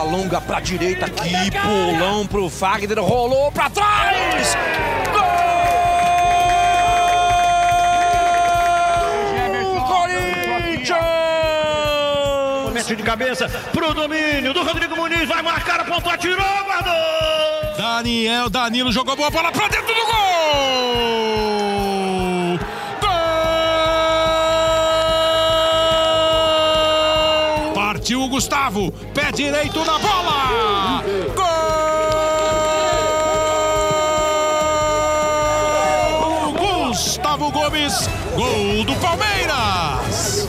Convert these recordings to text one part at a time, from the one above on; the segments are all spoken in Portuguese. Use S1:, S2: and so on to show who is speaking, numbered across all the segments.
S1: bola longa pra direita aqui, pulão pro Fagner, rolou pra trás! Gol! Corinthians!
S2: Mete de cabeça pro domínio do Rodrigo Muniz, vai marcar, apontou, atirou, guardou!
S3: Daniel Danilo jogou boa bola pra dentro do gol! Gol! Partiu o Gustavo, direito na bola! Gol! Gustavo Gomes, gol do Palmeiras!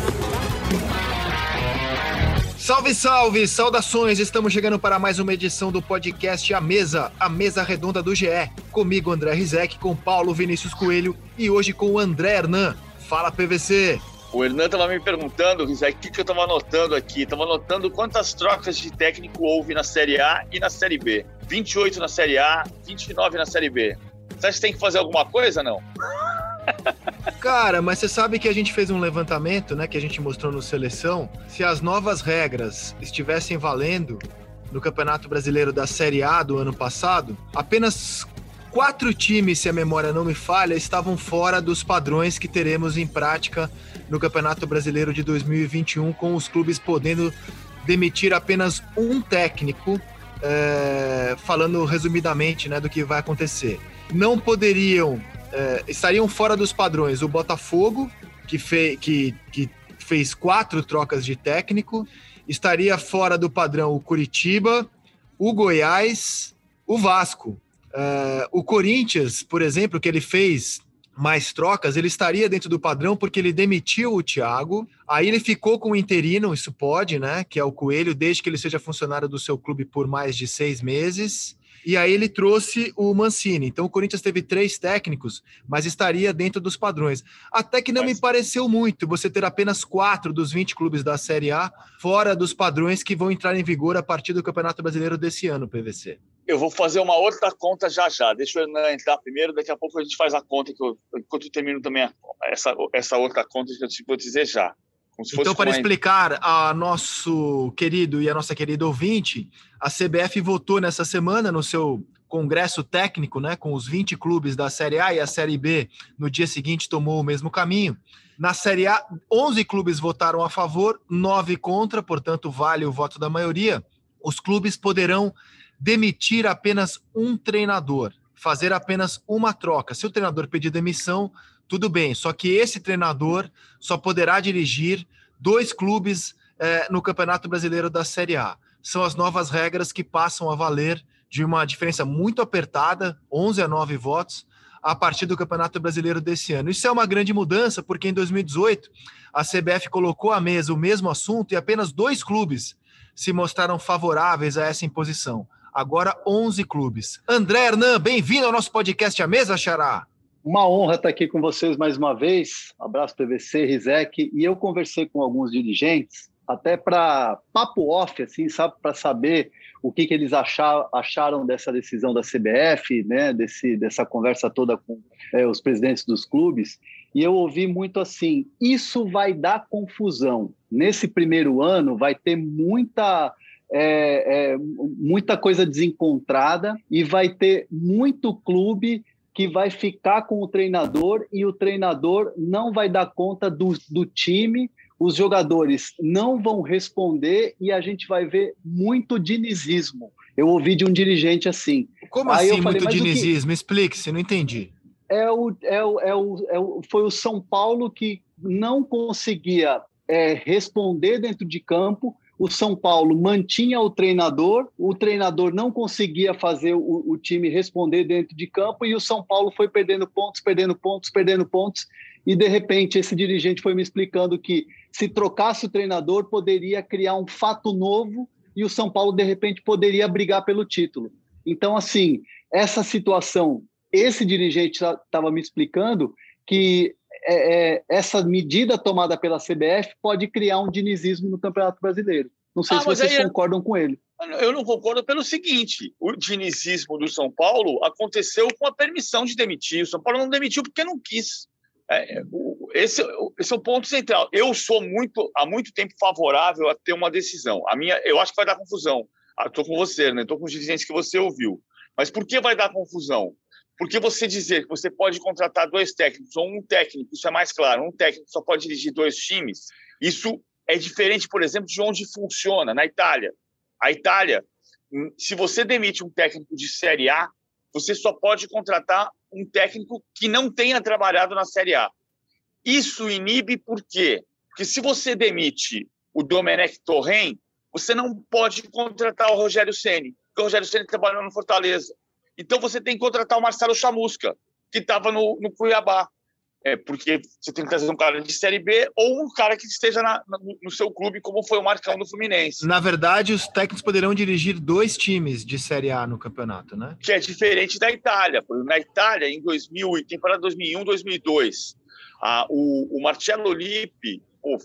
S4: Salve, salve! Saudações! Estamos chegando para mais uma edição do podcast A Mesa, a mesa redonda do GE. Comigo, André Rizek, com Paulo Vinícius Coelho e hoje com o André Hernan. Fala, PVC!
S5: O Hernan estava me perguntando, Rizek, o que, que eu estava anotando aqui? Estava anotando quantas trocas de técnico houve na Série A e na Série B. 28 na Série A, 29 na Série B. Você acha que tem que fazer alguma coisa, não?
S4: Cara, mas você sabe que a gente fez um levantamento, né, que a gente mostrou no Seleção. Se as novas regras estivessem valendo no Campeonato Brasileiro da Série A do ano passado, apenas quatro times, se a memória não me falha, estavam fora dos padrões que teremos em prática no Campeonato Brasileiro de 2021, com os clubes podendo demitir apenas um técnico, é, falando resumidamente né, do que vai acontecer. Não poderiam é, estariam fora dos padrões o Botafogo, que, fe, que, que fez quatro trocas de técnico, estaria fora do padrão o Curitiba, o Goiás, o Vasco. É, o Corinthians, por exemplo, que ele fez mais trocas, ele estaria dentro do padrão porque ele demitiu o Thiago, aí ele ficou com o interino, isso pode, né? Que é o Coelho, desde que ele seja funcionário do seu clube por mais de seis meses. E aí ele trouxe o Mancini. Então o Corinthians teve três técnicos, mas estaria dentro dos padrões. Até que não mas... me pareceu muito você ter apenas quatro dos 20 clubes da Série A fora dos padrões que vão entrar em vigor a partir do Campeonato Brasileiro desse ano, PVC.
S5: Eu vou fazer uma outra conta já já. Deixa eu entrar primeiro, daqui a pouco a gente faz a conta, que eu, enquanto eu termino também a, essa, essa outra conta que eu te vou dizer já.
S4: Então, para explicar a nosso querido e a nossa querida ouvinte, a CBF votou nessa semana no seu congresso técnico, né, com os 20 clubes da Série A e a Série B, no dia seguinte tomou o mesmo caminho. Na Série A, 11 clubes votaram a favor, 9 contra, portanto, vale o voto da maioria. Os clubes poderão demitir apenas um treinador, fazer apenas uma troca. Se o treinador pedir demissão, tudo bem, só que esse treinador só poderá dirigir dois clubes é, no Campeonato Brasileiro da Série A. São as novas regras que passam a valer de uma diferença muito apertada, 11 a 9 votos, a partir do Campeonato Brasileiro desse ano. Isso é uma grande mudança, porque em 2018 a CBF colocou à mesa o mesmo assunto e apenas dois clubes se mostraram favoráveis a essa imposição. Agora 11 clubes. André Hernan, bem-vindo ao nosso podcast A Mesa, Xará.
S6: Uma honra estar aqui com vocês mais uma vez. Abraço PVC, Rizek. E eu conversei com alguns dirigentes, até para papo off, assim, sabe, para saber o que, que eles achar, acharam dessa decisão da CBF, né, desse, dessa conversa toda com é, os presidentes dos clubes. E eu ouvi muito assim: isso vai dar confusão. Nesse primeiro ano, vai ter muita. É, é, muita coisa desencontrada e vai ter muito clube que vai ficar com o treinador e o treinador não vai dar conta do, do time, os jogadores não vão responder e a gente vai ver muito dinizismo. Eu ouvi de um dirigente assim.
S4: Como Aí assim, falei, muito dinizismo? Explique-se, não entendi.
S6: É o, é, o, é, o, é o, foi o São Paulo que não conseguia é, responder dentro de campo o São Paulo mantinha o treinador, o treinador não conseguia fazer o, o, time responder dentro de campo e o São Paulo foi perdendo pontos, perdendo pontos, perdendo pontos. E de repente esse dirigente foi me explicando que se trocasse o treinador poderia criar um fato novo e o São Paulo de repente poderia brigar pelo título. Então, assim, essa situação, esse dirigente estava me explicando que é, é, essa medida tomada pela CBF pode criar um dinizismo no Campeonato Brasileiro. Não sei ah, se vocês aí, concordam com ele.
S5: Eu não concordo pelo seguinte: o dinizismo do São Paulo aconteceu com a permissão de demitir. O São Paulo não demitiu porque não quis. É, esse, esse é o ponto central. Eu sou muito há muito tempo favorável a ter uma decisão. A minha, eu acho que vai dar confusão. Ah, tô com você, né? Tô com os dirigentes que você ouviu. Mas por que vai dar confusão? Porque você dizer que você pode contratar dois técnicos ou um técnico, isso é mais claro, um técnico só pode dirigir dois times, isso é diferente, por exemplo, de onde funciona, na Itália. A Itália, hum, se você demite um técnico de Série A, você só pode contratar um técnico que não tenha trabalhado na Série A. Isso inibe por quê? Porque se você demite o Domenech Torren, você não pode contratar o Rogério Ceni, porque o Rogério Ceni trabalhou no Fortaleza. Então você tem que contratar o Marcelo Chamusca, que estava no, no Cuiabá. É, porque você tem que trazer um cara de Série B ou um cara que esteja na, no seu clube, como foi o Marcão do Fluminense.
S4: Na verdade, os técnicos poderão dirigir dois times de Série A no campeonato, né?
S5: Que é diferente da Itália. Na Itália, em 2000, temporada 2001, 2002, a, o, o Marcello Lippi, o,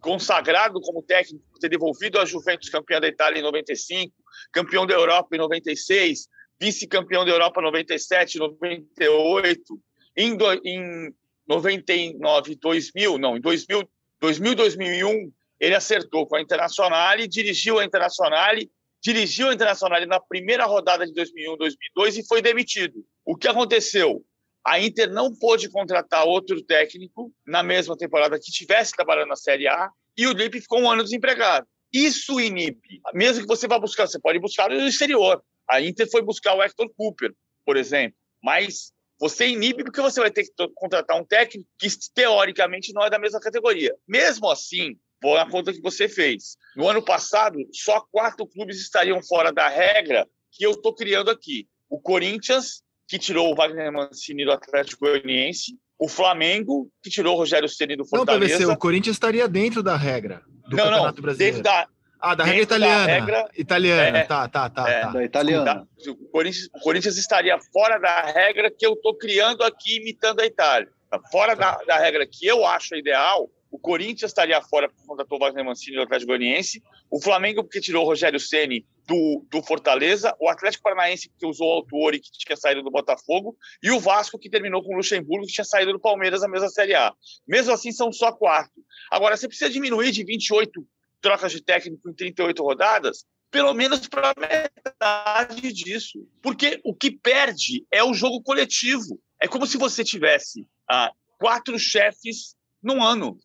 S5: consagrado como técnico, ter devolvido a Juventus campeã da Itália em 95, campeão da Europa em 96, vice-campeão da Europa em 97, 98, em, do, em 99, 2000, não, em 2000, 2000, 2001, ele acertou com a Internacional e dirigiu a Internacional, dirigiu a Internacional na primeira rodada de 2001, 2002 e foi demitido. O que aconteceu? A Inter não pôde contratar outro técnico na mesma temporada que tivesse trabalhando na Série A e o Lipe ficou um ano desempregado. Isso inibe. Mesmo que você vá buscar, você pode buscar no exterior. A Inter foi buscar o Hector Cooper, por exemplo, mas você inibe porque você vai ter que contratar um técnico que, teoricamente, não é da mesma categoria. Mesmo assim, vou na conta que você fez. No ano passado, só quatro clubes estariam fora da regra que eu estou criando aqui. O Corinthians, que tirou o Wagner Mancini do Atlético Goianiense, o Flamengo, que tirou o Rogério Ceni do Fortaleza. Não, PVC,
S4: o Corinthians estaria dentro da regra do
S5: não,
S4: Campeonato
S5: não,
S4: Brasileiro.
S5: Dentro da,
S4: ah, da regra italiana. Da regra, italiana, é, tá, tá, tá. É,
S6: tá. Da italiana.
S5: O Corinthians, o Corinthians, estaria fora da regra que eu estou criando aqui, imitando a Itália. Tá fora da, da, regra que eu acho ideal, o Corinthians estaria fora por contratou o Wagner Mancini do Atlético Goianiense, o Flamengo porque tirou o Rogério Ceni do, do Fortaleza, o Atlético Paranaense que usou o Autuori que tinha saído do Botafogo e o Vasco que terminou com o Luxemburgo que tinha saído do Palmeiras na mesma Série A. Mesmo assim são só quatro. Agora você precisa diminuir de 28 trocas de técnico em 38 rodadas, pelo menos para metade disso. Porque o que perde é o jogo coletivo. É como se você tivesse ah, quatro chefes num ano.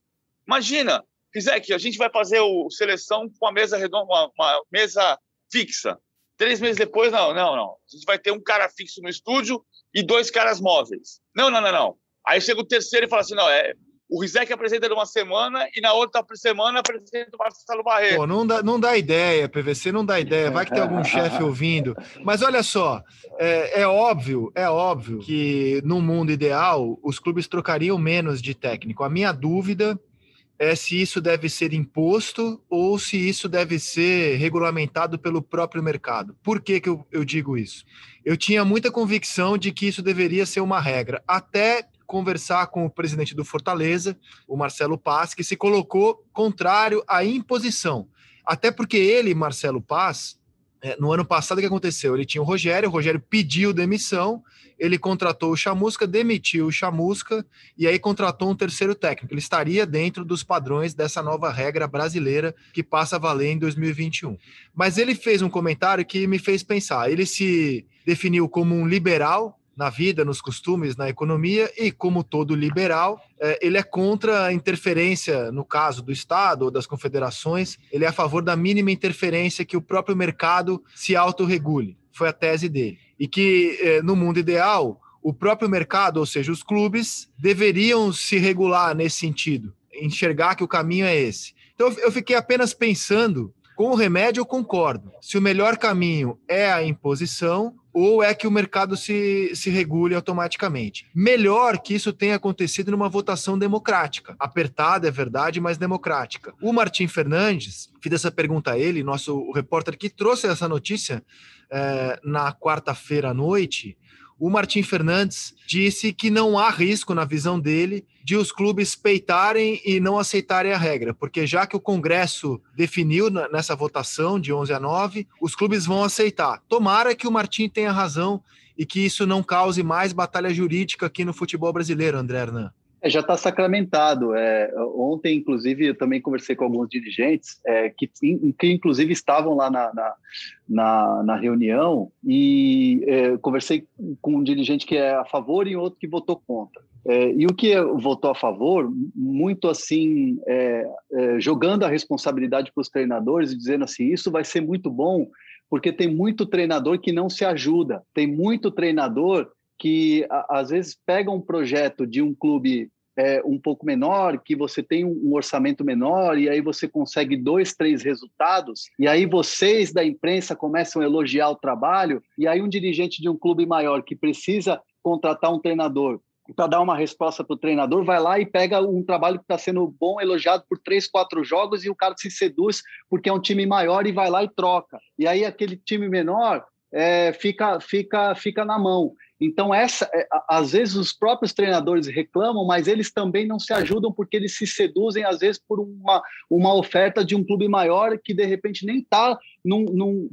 S5: Imagina, que a gente vai fazer o seleção com uma mesa redonda, uma, uma mesa fixa. Três meses depois, não, não, não. A gente vai ter um cara fixo no estúdio e dois caras móveis. Não, não, não, não. Aí chega o terceiro e fala assim: não, é, o Rizek apresenta numa semana e na outra semana apresenta o Marcelo Barreto.
S4: Pô, não dá, não dá ideia, PVC, não dá ideia. Vai que tem algum chefe ouvindo. Mas olha só, é, é, óbvio, é óbvio que no mundo ideal os clubes trocariam menos de técnico. A minha dúvida é se isso deve ser imposto ou se isso deve ser regulamentado pelo próprio mercado. Por que, que eu, eu digo isso? Eu tinha muita convicção de que isso deveria ser uma regra, até conversar com o presidente do Fortaleza, o Marcelo Paz, que se colocou contrário à imposição. Até porque ele, Marcelo Paz, é, no ano passado o que aconteceu? Ele tinha o Rogério, o Rogério pediu demissão, ele contratou o Chamusca, demitiu o Chamusca e aí contratou um terceiro técnico. Ele estaria dentro dos padrões dessa nova regra brasileira que passa a valer em 2021. Mas ele fez um comentário que me fez pensar. Ele se definiu como um liberal na vida, nos costumes, na economia, e como todo liberal, é, ele é contra a interferência, no caso do Estado ou das confederações, ele é a favor da mínima interferência que o próprio mercado se autorregule. Foi a tese dele. E que, é, no mundo ideal, o próprio mercado, ou seja, os clubes, deveriam se regular nesse sentido, enxergar que o caminho é esse. Então, eu fiquei apenas pensando com o remédio, eu concordo. Se o melhor caminho é a imposição, ou é que o mercado se, se regule automaticamente. Melhor que isso tenha acontecido numa votação democrática. Apertada, é verdade, mas democrática. O Martim Fernandes, fiz essa pergunta a ele, nosso repórter que trouxe essa notícia é, na quarta-feira à noite, o Martim Fernandes disse que não há risco, na visão dele, de os clubes peitarem e não aceitarem a regra, porque já que o Congresso definiu nessa votação de 11 a 9, os clubes vão aceitar. Tomara que o Martim tenha razão e que isso não cause mais batalha jurídica aqui no futebol brasileiro, André Hernan.
S6: É, já está sacramentado. É, ontem, inclusive, eu também conversei com alguns dirigentes é, que, que, inclusive, estavam lá na, na, na, na reunião e é, conversei com um dirigente que é a favor e outro que votou contra. É, e o que votou a favor, muito assim, é, jogando a responsabilidade para os treinadores e dizendo assim: isso vai ser muito bom, porque tem muito treinador que não se ajuda, tem muito treinador que às vezes pega um projeto de um clube é, um pouco menor, que você tem um orçamento menor, e aí você consegue dois, três resultados, e aí vocês da imprensa começam a elogiar o trabalho, e aí um dirigente de um clube maior que precisa contratar um treinador para dar uma resposta para o treinador, vai lá e pega um trabalho que está sendo bom, elogiado por três, quatro jogos, e o cara se seduz porque é um time maior e vai lá e troca. E aí aquele time menor é, fica, fica, fica na mão. Então, essa, é, às vezes os próprios treinadores reclamam, mas eles também não se ajudam porque eles se seduzem, às vezes, por uma, uma oferta de um clube maior que, de repente, nem está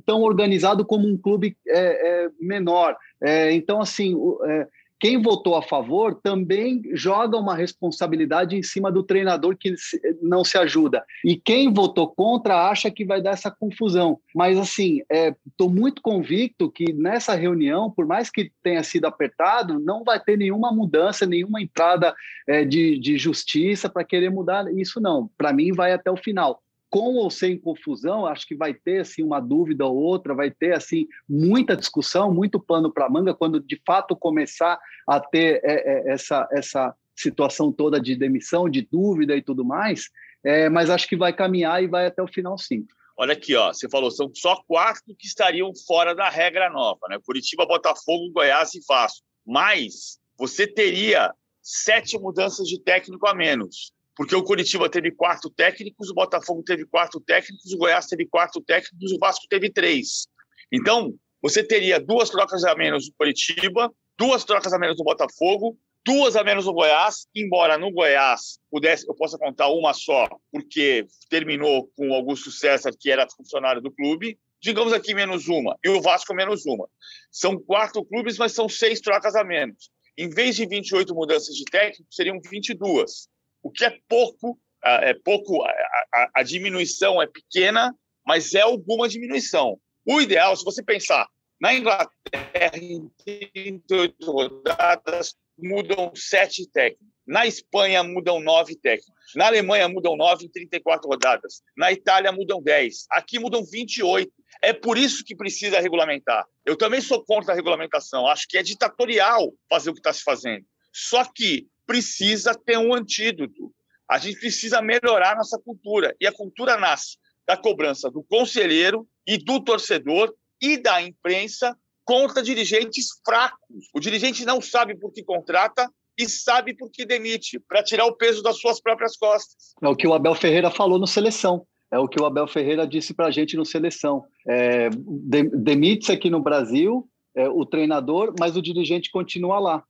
S6: tão organizado como um clube é, é, menor. É, então, assim, é, quem votou a favor também joga uma responsabilidade em cima do treinador que não se ajuda. E quem votou contra acha que vai dar essa confusão. Mas, assim, estou é, muito convicto que nessa reunião, por mais que tenha sido apertado, não vai ter nenhuma mudança, nenhuma entrada é, de, de justiça para querer mudar isso, não. Para mim, vai até o final com ou sem confusão, acho que vai ter assim uma dúvida ou outra, vai ter assim muita discussão, muito pano para manga quando de fato começar a ter é, é, essa essa situação toda de demissão, de dúvida e tudo mais. É, mas acho que vai caminhar e vai até o final sim.
S5: Olha aqui, ó, você falou são só quatro que estariam fora da regra nova, né? Curitiba, Botafogo, Goiás e Vasco. Mas você teria sete mudanças de técnico a menos porque o Curitiba teve quatro técnicos, o Botafogo teve quatro técnicos, o Goiás teve quatro técnicos, o Vasco teve três. Então, você teria duas trocas a menos no Curitiba, duas trocas a menos no Botafogo, duas a menos no Goiás, embora no Goiás pudesse, eu possa contar uma só, porque terminou com o Augusto César, que era funcionário do clube, digamos aqui menos uma, e o Vasco menos uma. São quatro clubes, mas são seis trocas a menos. Em vez de 28 mudanças de técnico, seriam 22 o que é pouco, é pouco, a, a diminuição é pequena, mas é alguma diminuição. O ideal, se você pensar, na Inglaterra, em 38 rodadas, mudam sete técnicos. Na Espanha, mudam nove técnicos. Na Alemanha, mudam nove em 34 rodadas. Na Itália, mudam 10. Aqui, mudam 28. É por isso que precisa regulamentar. Eu também sou contra a regulamentação. Acho que é ditatorial fazer o que está se fazendo. Só que precisa ter um antídoto. A gente precisa melhorar nossa cultura. E a cultura nasce da cobrança do conselheiro e do torcedor e da imprensa contra dirigentes fracos. O dirigente não sabe por que contrata e sabe por que demite, para tirar o peso das suas próprias costas.
S6: É o que o Abel Ferreira falou no Seleção. É o que o Abel Ferreira disse para a gente no Seleção. É, demite-se aqui no Brasil é, o treinador, mas o dirigente continua lá.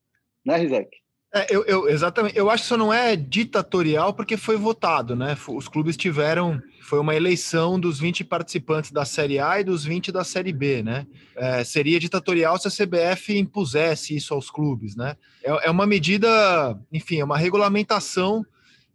S6: Né, Rizek?
S4: É, eu, eu, exatamente. Eu acho que isso não é ditatorial porque foi votado, né? Os clubes tiveram. Foi uma eleição dos 20 participantes da Série A e dos 20 da Série B, né? É, seria ditatorial se a CBF impusesse isso aos clubes, né? É, é uma medida, enfim, é uma regulamentação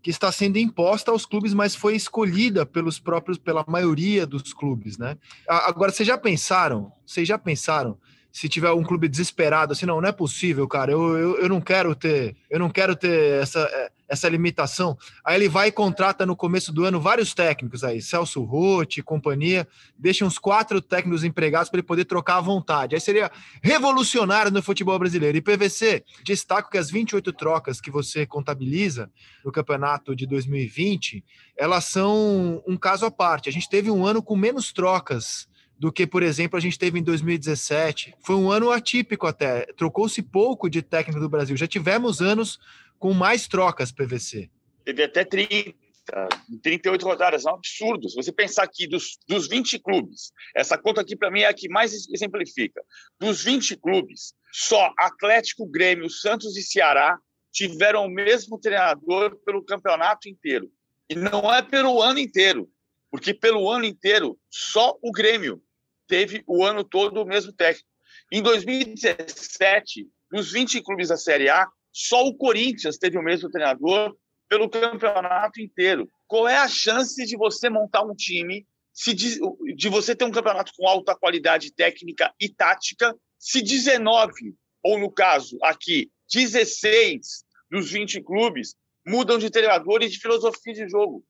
S4: que está sendo imposta aos clubes, mas foi escolhida pelos próprios, pela maioria dos clubes, né? Agora, vocês já pensaram? Vocês já pensaram se tiver um clube desesperado, assim, não, não é possível, cara, eu, eu, eu não quero ter, eu não quero ter essa, é, essa limitação. Aí ele vai e contrata no começo do ano vários técnicos aí, Celso Rotti, companhia, deixa uns quatro técnicos empregados para ele poder trocar à vontade. Aí seria revolucionário no futebol brasileiro. E PVC, destaco que as 28 trocas que você contabiliza no campeonato de 2020, elas são um caso à parte. A gente teve um ano com menos trocas do que, por exemplo, a gente teve em 2017. Foi um ano atípico até. Trocou-se pouco de técnico do Brasil. Já tivemos anos com mais trocas PVC.
S5: Teve até 30, 38 rodadas, é um absurdo. Se você pensar aqui dos, dos 20 clubes, essa conta aqui para mim é a que mais exemplifica. Dos 20 clubes, só Atlético, Grêmio, Santos e Ceará tiveram o mesmo treinador pelo campeonato inteiro. E não é pelo ano inteiro, porque pelo ano inteiro só o Grêmio teve o ano todo o mesmo técnico. Em 2017, dos 20 clubes da Série A, Só o Corinthians teve o mesmo treinador pelo campeonato inteiro. Qual é a chance de você montar um time, de, de você ter um campeonato com alta qualidade técnica e tática, se 19, ou no caso aqui, 16 dos 20 clubes mudam de treinador e de filosofia de jogo?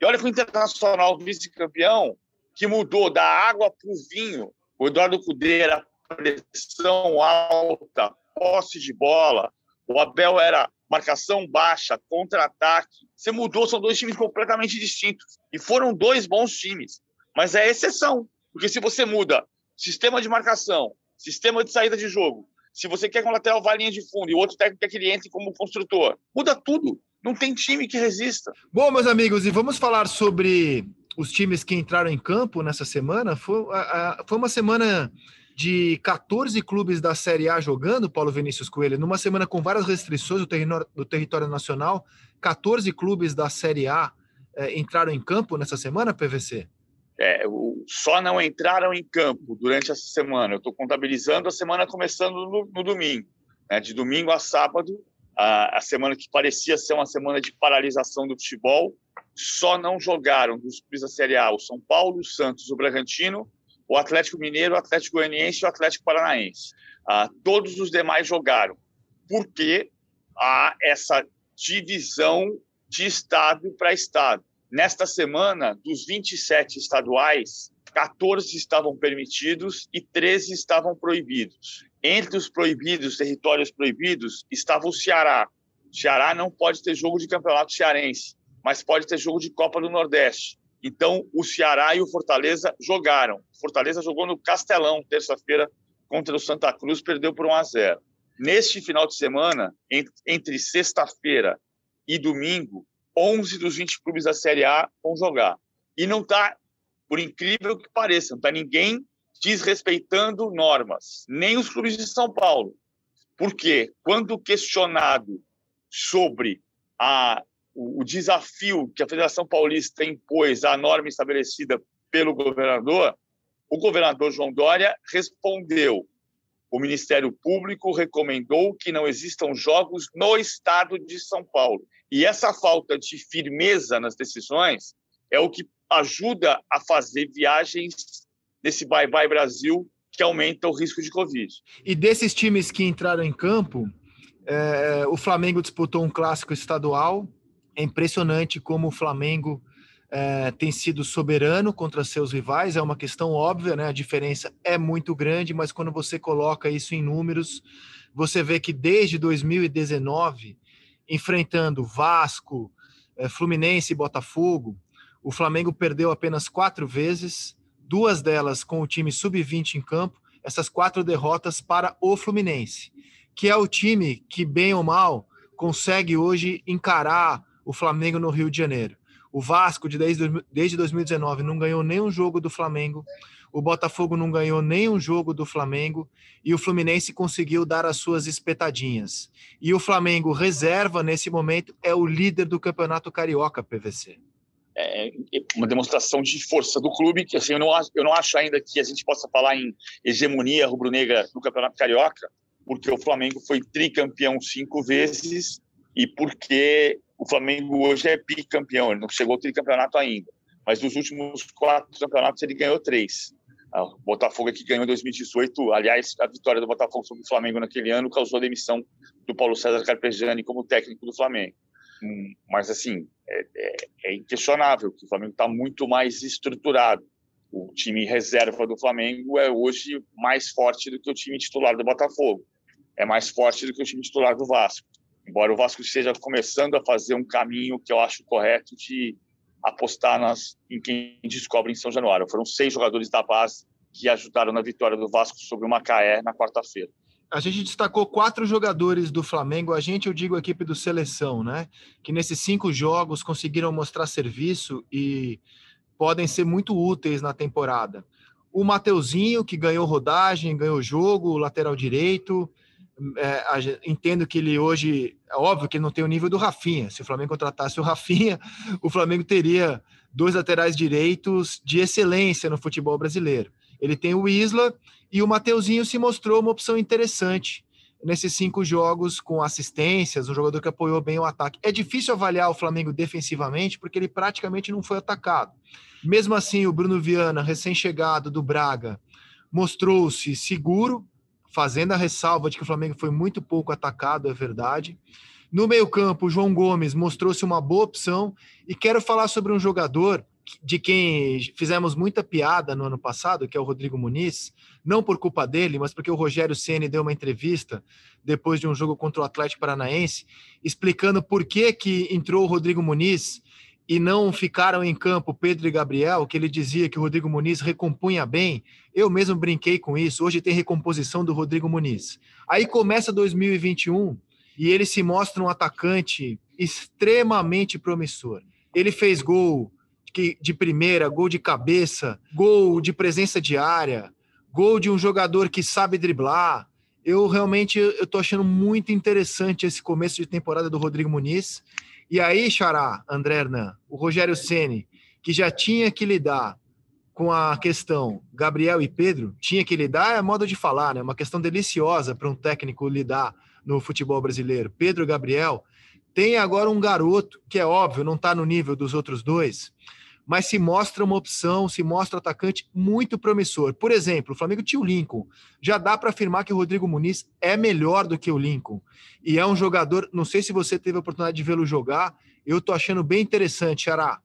S5: E olha que o Internacional vice-campeão, que mudou da água para o vinho, o Eduardo Cudê era pressão alta, posse de bola, o Abel era marcação baixa, contra-ataque. Você mudou, são dois times completamente distintos. E foram dois bons times. Mas é exceção, porque se você muda sistema de marcação, sistema de saída de jogo, se você quer que um lateral vá linha de fundo e o outro técnico quer que ele entre como construtor, muda tudo. Não tem time que resista.
S4: Bom, meus amigos, e vamos falar sobre os times que entraram em campo nessa semana. Foi, a, a, foi uma semana de 14 clubes da Série A jogando, Paulo Vinícius Coelho, numa semana com várias restrições do, território, do território nacional, 14 clubes da Série A é, entraram em campo nessa semana, PVC?
S5: É, só não entraram em campo durante essa semana. Eu estou contabilizando a semana começando no, no domingo. Né? De domingo a sábado, a, a semana que parecia ser uma semana de paralisação do futebol, só não jogaram dos clubes da Série A o São Paulo, o Santos, o Bragantino, o Atlético Mineiro, o Atlético Goianiense e o Atlético Paranaense. Ah, todos os demais jogaram, porque há essa divisão de estado para estado. Nesta semana, dos 27 estaduais, 14 estavam permitidos e 13 estavam proibidos. Entre os proibidos, territórios proibidos, estava o Ceará. O Ceará não pode ter jogo de campeonato cearense, mas pode ter jogo de Copa do Nordeste. Então, o Ceará e o Fortaleza jogaram. O Fortaleza jogou no Castelão, terça-feira, contra o Santa Cruz, perdeu por 1 a 0. Neste final de semana, entre sexta-feira e domingo, 11 dos 20 clubes da Série A vão jogar. E não está, por incrível que pareça, não está ninguém desrespeitando normas, nem os clubes de São Paulo. Porque, quando questionado sobre a o, desafio que a Federação Paulista impôs à norma estabelecida pelo governador, o governador João Dória respondeu: o Ministério Público recomendou que não existam jogos no estado de São Paulo. E essa falta de firmeza nas decisões é o que ajuda a fazer viagens nesse Bye Bye Brasil que aumenta o risco de Covid.
S4: E desses times que entraram em campo, é, o Flamengo disputou um clássico estadual, é impressionante como o Flamengo é, tem sido soberano contra seus rivais, é uma questão óbvia, né? A diferença é muito grande, mas quando você coloca isso em números, você vê que desde 2019, enfrentando Vasco, é, Fluminense e Botafogo, o Flamengo perdeu apenas quatro vezes, duas delas com o time sub-20 em campo, essas quatro derrotas para o Fluminense, que é o time que, bem ou mal, consegue hoje encarar o Flamengo no Rio de Janeiro. O Vasco, de desde, desde 2019, não ganhou nenhum jogo do Flamengo. O Botafogo não ganhou nenhum jogo do Flamengo. E o Fluminense conseguiu dar as suas espetadinhas. E o Flamengo, reserva nesse momento, é o líder do Campeonato Carioca, PVC.
S5: É, é uma demonstração de força do clube, que assim, eu, não, eu não acho ainda que a gente possa falar em hegemonia rubro-negra no Campeonato Carioca, porque o Flamengo foi tricampeão cinco vezes e porque o Flamengo hoje é bicampeão, ele não chegou ao tricampeonato ainda, mas nos últimos quatro campeonatos ele ganhou três. Ah, o Botafogo é que ganhou em 2018, aliás, a vitória do Botafogo sobre o Flamengo naquele ano causou a demissão do Paulo César Carpegiani como técnico do Flamengo. Hum, mas, assim, é, é, é inquestionável que o Flamengo está muito mais estruturado. O time reserva do Flamengo é hoje mais forte do que o time titular do Botafogo. É mais forte do que o time titular do Vasco embora o Vasco esteja começando a fazer um caminho que eu acho correto de apostar nas, em quem descobre em São Januário. Foram seis jogadores da base que ajudaram na vitória do Vasco sobre o Macaé na quarta-feira.
S4: A gente destacou quatro jogadores do Flamengo, a gente, eu digo, a equipe do Seleção, né? Que nesses cinco jogos conseguiram mostrar serviço e podem ser muito úteis na temporada. O Mateuzinho, que ganhou rodagem, ganhou jogo, lateral direito, é, entendo que ele hoje, é óbvio que ele não tem o nível do Rafinha. Se o Flamengo contratasse o Rafinha, o Flamengo teria dois laterais direitos de excelência no futebol brasileiro. Ele tem o Isla e o Mateuzinho se mostrou uma opção interessante nesses cinco jogos com assistências, um jogador que apoiou bem o ataque. É difícil avaliar o Flamengo defensivamente porque ele praticamente não foi atacado. Mesmo assim, o Bruno Viana, recém-chegado do Braga, mostrou-se seguro, fazendo a ressalva de que o Flamengo foi muito pouco atacado, é verdade. No meio-campo, o João Gomes mostrou-se uma boa opção e quero falar sobre um jogador de quem fizemos muita piada no ano passado, que é o Rodrigo Muniz, não por culpa dele, mas porque o Rogério Ceni deu uma entrevista depois de um jogo contra o Atlético Paranaense, explicando por que que entrou o Rodrigo Muniz e não ficaram em campo Pedro e Gabriel, que ele dizia que o Rodrigo Muniz recompunha bem. Eu mesmo brinquei com isso. Hoje tem recomposição do Rodrigo Muniz. Aí começa 2021 e ele se mostra um atacante extremamente promissor. Ele fez gol de primeira, gol de cabeça, gol de presença de área, gol de um jogador que sabe driblar. Eu realmente eu achando muito interessante esse começo de temporada do Rodrigo Muniz. E aí, Xará, André Hernan, o Rogério Ceni, que já tinha que lidar com a questão Gabriel e Pedro, tinha que lidar, é modo de falar, né? Uma questão deliciosa para um técnico lidar no futebol brasileiro. Pedro Gabriel tem agora um garoto que é óbvio, não está no nível dos outros dois, mas se mostra uma opção, se mostra atacante muito promissor. Por exemplo, o Flamengo tinha o Lincoln. Já dá para afirmar que o Rodrigo Muniz é melhor do que o Lincoln. E é um jogador, não sei se você teve a oportunidade de vê-lo jogar, eu tô achando bem interessante, Ará.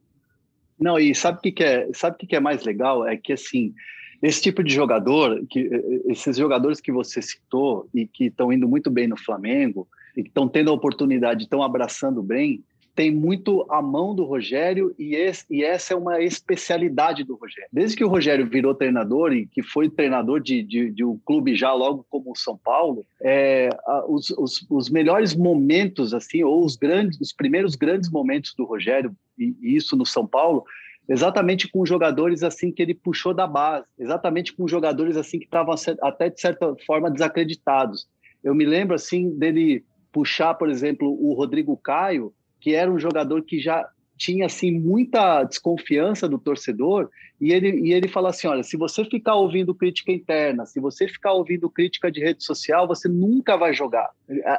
S6: Não, e sabe o que, que é, sabe que, que é mais legal? É que assim, esse tipo de jogador, que, esses jogadores que você citou e que estão indo muito bem no Flamengo, e que estão tendo a oportunidade, estão abraçando bem, tem muito a mão do Rogério e, esse, e, essa é uma especialidade do Rogério. Desde que o Rogério virou treinador e que foi treinador de, de, de um clube já logo como o São Paulo, é, os, os, os, melhores momentos, assim, ou os grandes, os primeiros grandes momentos do Rogério, e, e isso no São Paulo, exatamente com jogadores assim que ele puxou da base, exatamente com jogadores assim que estavam até de certa forma desacreditados. Eu me lembro assim dele puxar, por exemplo, o Rodrigo Caio que era um jogador que já tinha assim muita desconfiança do torcedor e ele e ele fala assim olha se você ficar ouvindo crítica interna se você ficar ouvindo crítica de rede social você nunca vai jogar.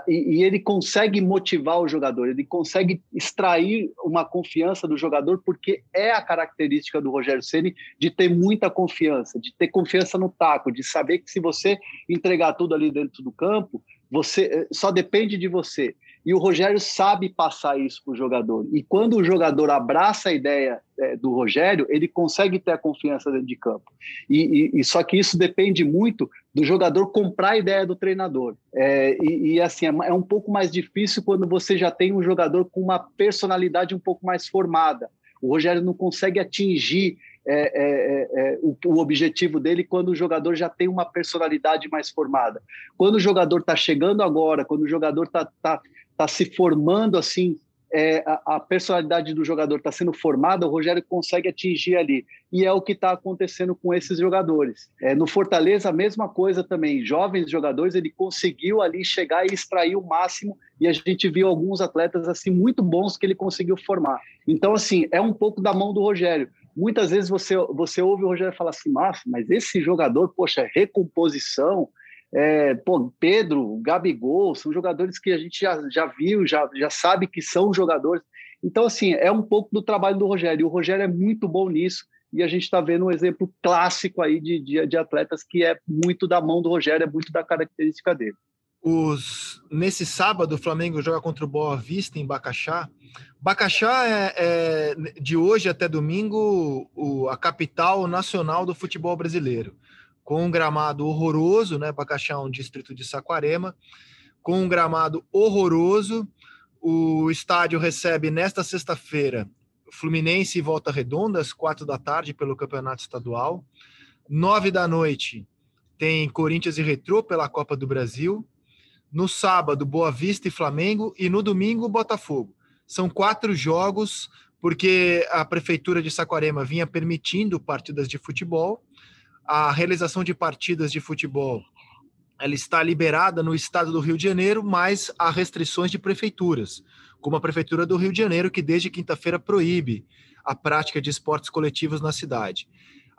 S6: E, e ele consegue motivar o jogador ele consegue extrair uma confiança do jogador porque é a característica do Rogério Ceni de ter muita confiança de ter confiança no taco de saber que se você entregar tudo ali dentro do campo você eh, só depende de você e o Rogério sabe passar isso para o jogador. E quando o jogador abraça a ideia é, do Rogério, ele consegue ter a confiança dentro de campo. E, e, e, só que isso depende muito do jogador comprar a ideia do treinador. É, e, e, assim, é, é um pouco mais difícil quando você já tem um jogador com uma personalidade um pouco mais formada. O Rogério não consegue atingir é, é, é, o, o, objetivo dele quando o jogador já tem uma personalidade mais formada. Quando o jogador está chegando agora, quando o jogador está tá, está se formando assim, é, a, a, personalidade do jogador está sendo formada, o Rogério consegue atingir ali. E é o que está acontecendo com esses jogadores. É, no Fortaleza, a mesma coisa também. Jovens jogadores, ele conseguiu ali chegar e extrair o máximo. E a gente viu alguns atletas assim muito bons que ele conseguiu formar. Então, assim, é um pouco da mão do Rogério. Muitas vezes você, você ouve o Rogério falar assim, mas esse jogador, poxa, recomposição, é, pô, Pedro, Gabigol, são jogadores que a gente já, já viu, já, já sabe que são jogadores. Então, assim, é um pouco do trabalho do Rogério. E o Rogério é muito bom nisso. E a gente está vendo um exemplo clássico aí de, de, de, atletas que é muito da mão do Rogério, é muito da característica dele.
S4: Os, nesse sábado, o Flamengo joga contra o Boa Vista em Bacaxá. Bacaxá é, é de hoje até domingo o, a capital nacional do futebol brasileiro com um gramado horroroso, né? Bacaxá um distrito de Saquarema, com um gramado horroroso. O estádio recebe nesta sexta-feira Fluminense e Volta Redonda, às quatro da tarde, pelo Campeonato Estadual. Nove da noite tem Corinthians e Retrô pela Copa do Brasil. No sábado, Boa Vista e Flamengo. E no domingo, Botafogo. São quatro jogos, porque a Prefeitura de Saquarema vinha permitindo partidas de futebol a realização de partidas de futebol ela está liberada no estado do Rio de Janeiro, mas há restrições de prefeituras, como a prefeitura do Rio de Janeiro, que desde quinta-feira proíbe a prática de esportes coletivos na cidade.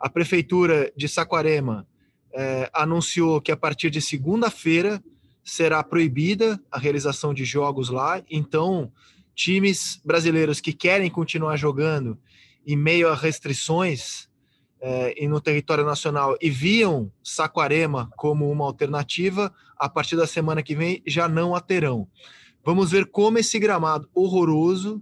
S4: A prefeitura de Saquarema é, anunciou que a partir de segunda-feira será proibida a realização de jogos lá, então times brasileiros que querem continuar jogando em meio a restrições é, e no território nacional e viam Saquarema como uma alternativa, a partir da semana que vem já não a terão. Vamos ver como esse gramado horroroso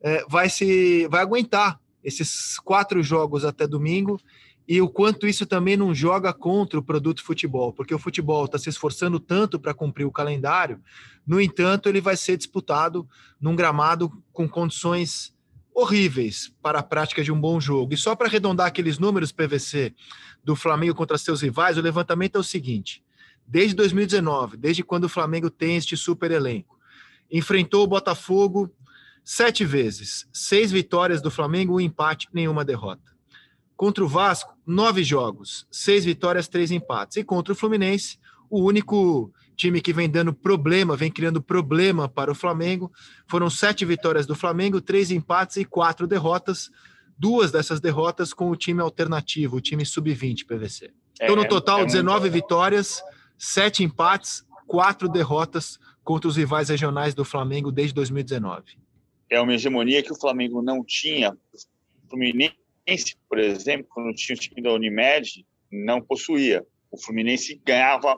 S4: é, vai se vai aguentar esses quatro jogos até domingo e o quanto isso também não joga contra o produto futebol, porque o futebol está se esforçando tanto para cumprir o calendário, no entanto, ele vai ser disputado num gramado com condições horríveis para a prática de um bom jogo. E só para arredondar aqueles números PVC do Flamengo contra seus rivais, o levantamento é o seguinte: desde 2019, desde quando o Flamengo tem este super elenco, enfrentou o Botafogo sete vezes, seis vitórias do Flamengo, um empate, nenhuma derrota. Contra o Vasco, nove jogos, seis vitórias, três empates. E contra o Fluminense, o único time que vem dando problema, vem criando problema para o Flamengo. Foram sete vitórias do Flamengo, três empates e quatro derrotas. Duas dessas derrotas com o time alternativo, o time sub-20 PVC. Então, no é, total, é, é 19 muito... vitórias, sete empates, quatro derrotas contra os rivais regionais do Flamengo desde 2019.
S5: É uma hegemonia que o Flamengo não tinha. O Fluminense, por exemplo, quando tinha o time da Unimed, não possuía. O Fluminense ganhava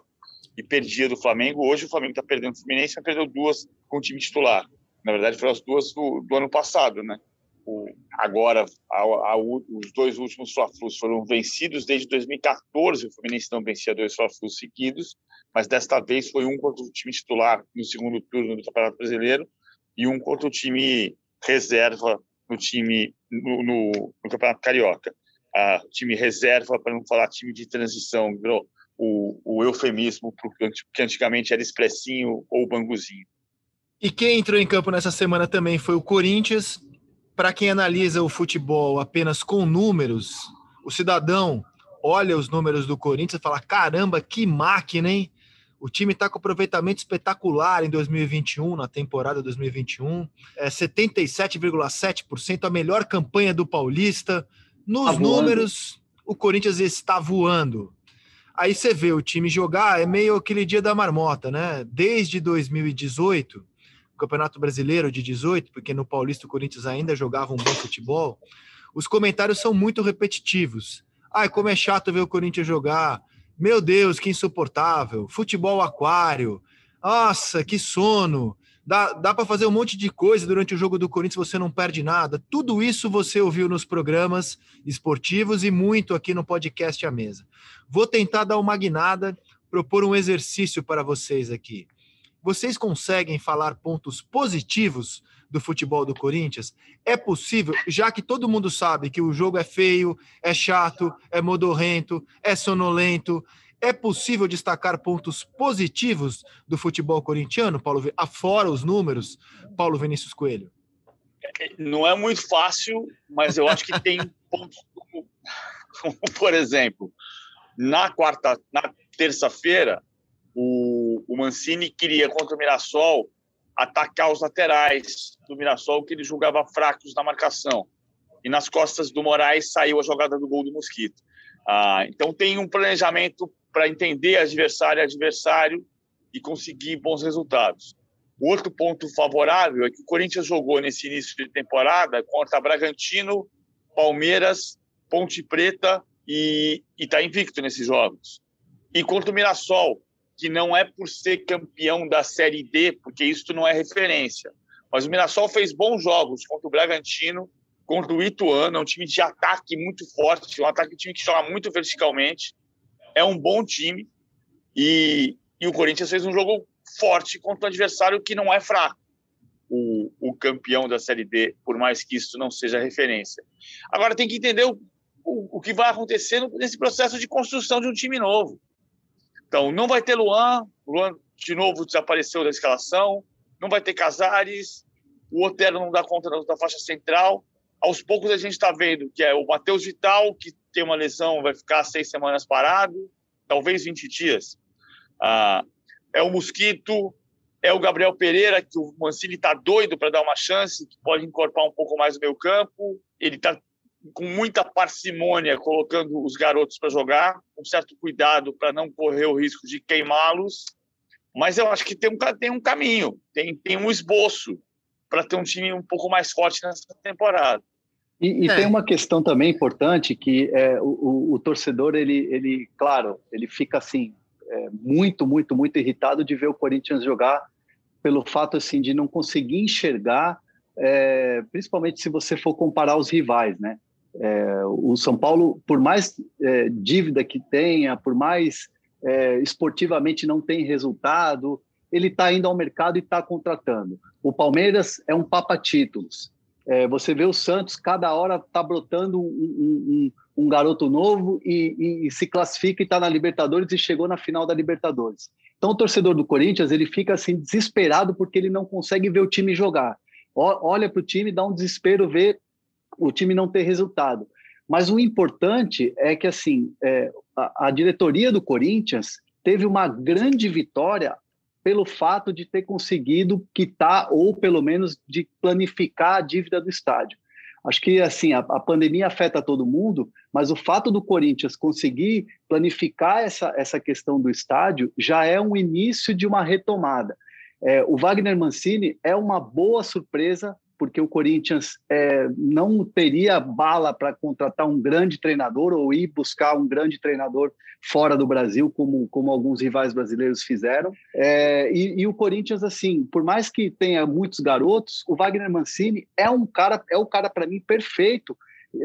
S5: e perdia do Flamengo. Hoje o Flamengo está perdendo o Fluminense, mas perdeu duas com o time titular. Na verdade, foram as duas do, do ano passado, né? O, agora, a, a, os dois últimos Fla-Flus foram vencidos desde 2014. O Fluminense não vencia dois Fla-Flus seguidos, mas desta vez foi um contra o time titular no segundo turno do Campeonato Brasileiro e um contra o time reserva no time no, no, no Campeonato Carioca. Ah, time reserva, para não falar time de transição, o, o eufemismo que antigamente era expressinho ou banguzinho.
S4: E quem entrou em campo nessa semana também foi o Corinthians. Para quem analisa o futebol apenas com números, o cidadão olha os números do Corinthians e fala: caramba, que máquina, hein? O time está com aproveitamento espetacular em 2021, na temporada 2021. É 77,7%, a melhor campanha do Paulista. Nos tá números, o Corinthians está voando. Aí você vê o time jogar, é meio aquele dia da marmota, né? Desde 2018, o Campeonato Brasileiro de 18, porque no Paulista o Corinthians ainda jogava um bom futebol, os comentários são muito repetitivos. Ai, como é chato ver o Corinthians jogar. Meu Deus, que insuportável. Futebol aquário. Nossa, que sono. Dá, dá para fazer um monte de coisa durante o jogo do Corinthians, você não perde nada. Tudo isso você ouviu nos programas esportivos e muito aqui no podcast à mesa. Vou tentar dar uma guinada, propor um exercício para vocês aqui. Vocês conseguem falar pontos positivos do futebol do Corinthians? É possível, já que todo mundo sabe que o jogo é feio, é chato, é modorrento, é sonolento, é possível destacar pontos positivos do futebol corintiano, Paulo, afora os números, Paulo Vinícius Coelho?
S5: Não é muito fácil, mas eu acho que tem pontos como, como, por exemplo, na quarta, na terça-feira, o, o Mancini queria contra o Mirassol atacar os laterais do Mirassol que ele julgava fracos na marcação. E nas costas do Moraes saiu a jogada do gol do Mosquito. Ah, então tem um planejamento para entender adversário adversário e conseguir bons resultados. O outro ponto favorável é que o Corinthians jogou nesse início de temporada contra Bragantino, Palmeiras, Ponte Preta e está invicto nesses jogos. E contra o Mirassol, que não é por ser campeão da Série D, porque isso não é referência. Mas o Mirassol fez bons jogos contra o Bragantino, contra o Ituano, é um time de ataque muito forte, um ataque um time que joga muito verticalmente é um bom time e, e o Corinthians fez um jogo forte contra um adversário que não é fraco. O, o, campeão da Série D, por mais que isso não seja referência. Agora tem que entender o, o, o que vai acontecer nesse processo de construção de um time novo. Então, não vai ter Luan, Luan de novo desapareceu da escalação, não vai ter Casares, o Otero não dá conta da faixa central. Aos poucos a gente está vendo que é o Matheus Vital, que tem uma lesão, vai ficar seis semanas parado, talvez 20 dias. Ah, é o Mosquito, é o Gabriel Pereira, que o Mancini está doido para dar uma chance, que pode encorpar um pouco mais o meio campo. Ele está com muita parcimônia colocando os garotos para jogar, com certo cuidado para não correr o risco de queimá-los. Mas eu acho que tem um, tem um caminho, tem, tem um esboço para ter um time um pouco mais forte nessa temporada.
S6: E, e é. tem uma questão também importante que é, o, o, torcedor ele, ele, claro, ele fica assim é, muito, muito, muito irritado de ver o Corinthians jogar pelo fato assim de não conseguir enxergar, é, principalmente se você for comparar os rivais, né? É, o São Paulo, por mais é, dívida que tenha, por mais é, esportivamente não tem resultado, ele está indo ao mercado e está contratando. O Palmeiras é um papa-títulos. É, você vê o Santos, cada hora está brotando um, um, um, garoto novo e, e, e se classifica e está na Libertadores e chegou na final da Libertadores. Então, o torcedor do Corinthians ele fica assim desesperado porque ele não consegue ver o time jogar. Olha para o time, dá um desespero ver o time não ter resultado. Mas o importante é que assim é, a, a diretoria do Corinthians teve uma grande vitória pelo fato de ter conseguido quitar ou pelo menos de planificar a dívida do estádio. Acho que assim a, a, pandemia afeta todo mundo, mas o fato do Corinthians conseguir planificar essa, essa questão do estádio já é um início de uma retomada. É, o Wagner Mancini é uma boa surpresa porque o Corinthians é, não teria bala para contratar um grande treinador ou ir buscar um grande treinador fora do Brasil, como, como alguns rivais brasileiros fizeram. É, e, e, o Corinthians, assim, por mais que tenha muitos garotos, o Wagner Mancini é um cara, é o cara para mim perfeito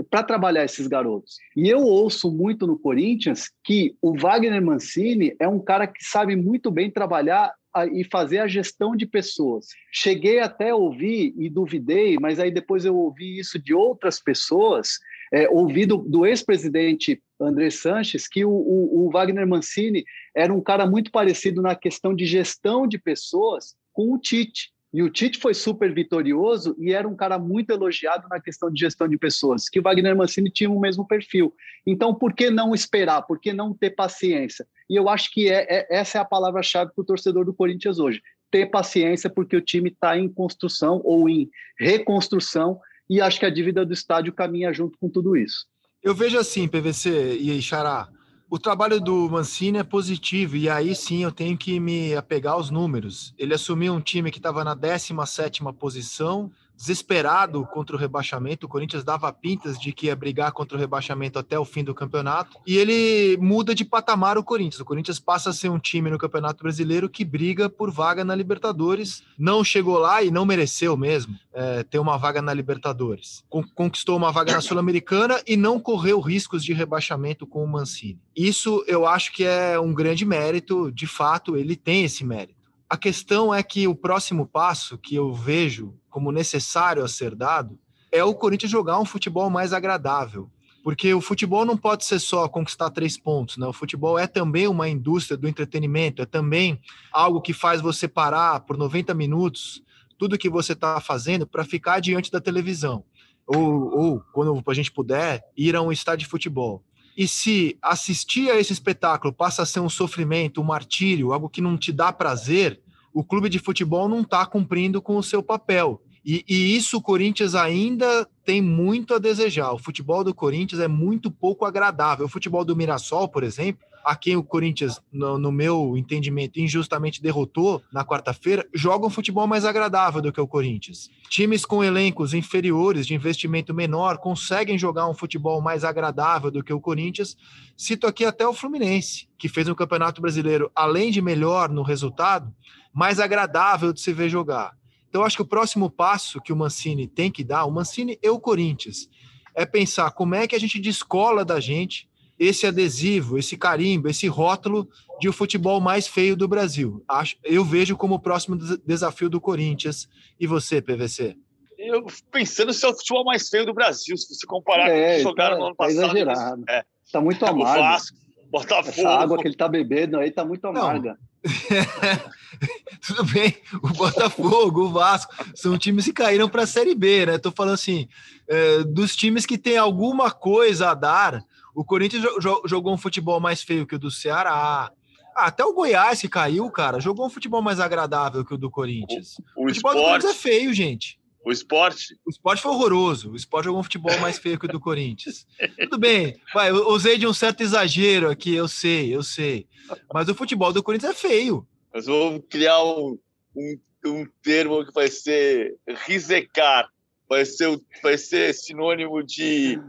S6: para trabalhar esses garotos. E eu ouço muito no Corinthians que o Wagner Mancini é um cara que sabe muito bem trabalhar e fazer a gestão de pessoas. Cheguei até a ouvir e duvidei, mas aí depois eu ouvi isso de outras pessoas, é, ouvi do, do ex-presidente André Sanches que o, o, o Wagner Mancini era um cara muito parecido na questão de gestão de pessoas com o Tite. E o Tite foi super vitorioso e era um cara muito elogiado na questão de gestão de pessoas, que o Wagner Mancini tinha o mesmo perfil. Então, por que não esperar? Por que não ter paciência? E eu acho que é, é essa é a palavra-chave para o torcedor do Corinthians hoje. Ter paciência, porque o time está em construção ou em reconstrução, e acho que a dívida do estádio caminha junto com tudo isso.
S4: Eu vejo assim, PVC e Xará, o trabalho do Mancini é positivo e aí sim eu tenho que me apegar aos números. Ele assumiu um time que estava na 17 posição, desesperado contra o rebaixamento. O Corinthians dava pintas de que ia brigar contra o rebaixamento até o fim do campeonato. E ele muda de patamar o Corinthians. O Corinthians passa a ser um time no Campeonato Brasileiro que briga por vaga na Libertadores. Não chegou lá e não mereceu mesmo é, ter uma vaga na Libertadores. Conquistou uma vaga na Sul-Americana e não correu riscos de rebaixamento com o Mancini. Isso eu acho que é um grande mérito. De fato, ele tem esse mérito. A questão é que o próximo passo que eu vejo como necessário a ser dado é o Corinthians jogar um futebol mais agradável. Porque o futebol não pode ser só conquistar três pontos, né? O futebol é também uma indústria do entretenimento, é também algo que faz você parar por 90 minutos tudo que você está fazendo para ficar diante da televisão. Ou, ou, quando a gente puder, ir a um estádio de futebol. E se assistir a esse espetáculo passa a ser um sofrimento, um martírio, algo que não te dá prazer, o clube de futebol não está cumprindo com o seu papel. E, e, isso o Corinthians ainda tem muito a desejar. O futebol do Corinthians é muito pouco agradável. O futebol do Mirassol, por exemplo, a quem o Corinthians, no, no meu entendimento, injustamente derrotou na quarta-feira, joga um futebol mais agradável do que o Corinthians. Times com elencos inferiores, de investimento menor, conseguem jogar um futebol mais agradável do que o Corinthians. Cito aqui até o Fluminense, que fez um campeonato brasileiro, além de melhor no resultado, mais agradável de se ver jogar. Então, acho que o próximo passo que o Mancini tem que dar, o Mancini e o Corinthians, é pensar como é que a gente descola da gente esse adesivo, esse carimbo, esse rótulo de o futebol mais feio do Brasil. Acho, eu vejo como o próximo desafio do Corinthians. E você, PVC?
S5: Eu pensando se é o futebol mais feio do Brasil, se você comparar é, com o que jogaram tá, no ano passado.
S6: Tá exagerado. É. Tá muito amargo. Vasco, Botafogo. Essa água que ele tá bebendo aí tá muito amarga.
S4: Tudo bem, o Botafogo, o Vasco, são times que caíram para a Série B, né? Tô falando assim, é, dos times que tem alguma coisa a dar. O Corinthians jogou um futebol mais feio que o do Ceará. Ah, até o Goiás que caiu, cara, jogou um futebol mais agradável que o do Corinthians. O, o, o futebol esporte, do Corinthians é feio, gente.
S5: O esporte?
S4: O esporte foi horroroso. O esporte jogou um futebol mais feio que o do Corinthians. Tudo bem, vai, eu usei de um certo exagero aqui, eu sei, eu sei. Mas o futebol do Corinthians é feio.
S5: Nós vamos criar um, um, um termo que vai ser risecar, vai ser, vai ser sinônimo de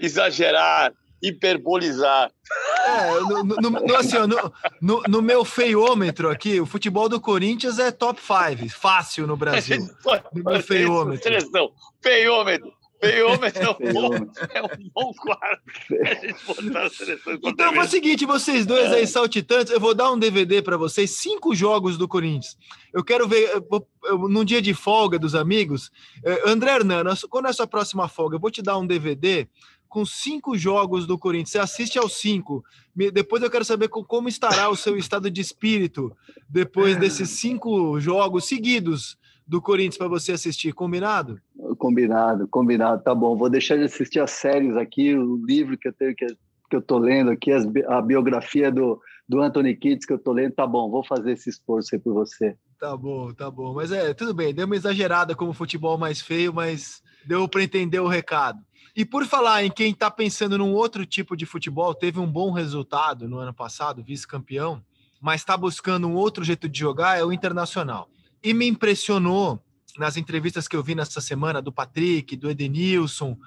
S5: exagerar, hiperbolizar.
S4: É, no, no, no, assim, no, no, meu feiômetro aqui, o futebol do Corinthians é top 5, fácil no Brasil. No meu feiômetro.
S5: Seleção, feiômetro. Feiômetro é um bom, é um bom quadro.
S4: Então é o seguinte, vocês dois aí saltitantes, eu vou dar um DVD para vocês, cinco jogos do Corinthians. Eu quero ver, eu, eu, num dia de folga dos amigos, eh, André Hernan, quando é a sua próxima folga? Eu vou te dar um DVD com cinco jogos do Corinthians. Você assiste aos cinco. Depois eu quero saber como estará o seu estado de espírito depois desses cinco jogos seguidos do Corinthians para você assistir. Combinado?
S6: Combinado, combinado. Tá bom. Vou deixar de assistir as séries aqui, o livro que eu tenho que, que eu tô lendo aqui, as, a biografia do, do Anthony Kids que eu tô lendo. Tá bom, vou fazer esse esforço aí por você.
S4: Tá bom, tá bom. Mas é, tudo bem. Deu uma exagerada como futebol mais feio, mas deu para entender o recado. E por falar em quem está pensando num outro tipo de futebol, teve um bom resultado no ano passado, vice-campeão, mas está buscando um outro jeito de jogar, é o Internacional. E me impressionou nas entrevistas que eu vi nessa semana do Patrick, do Edenilson,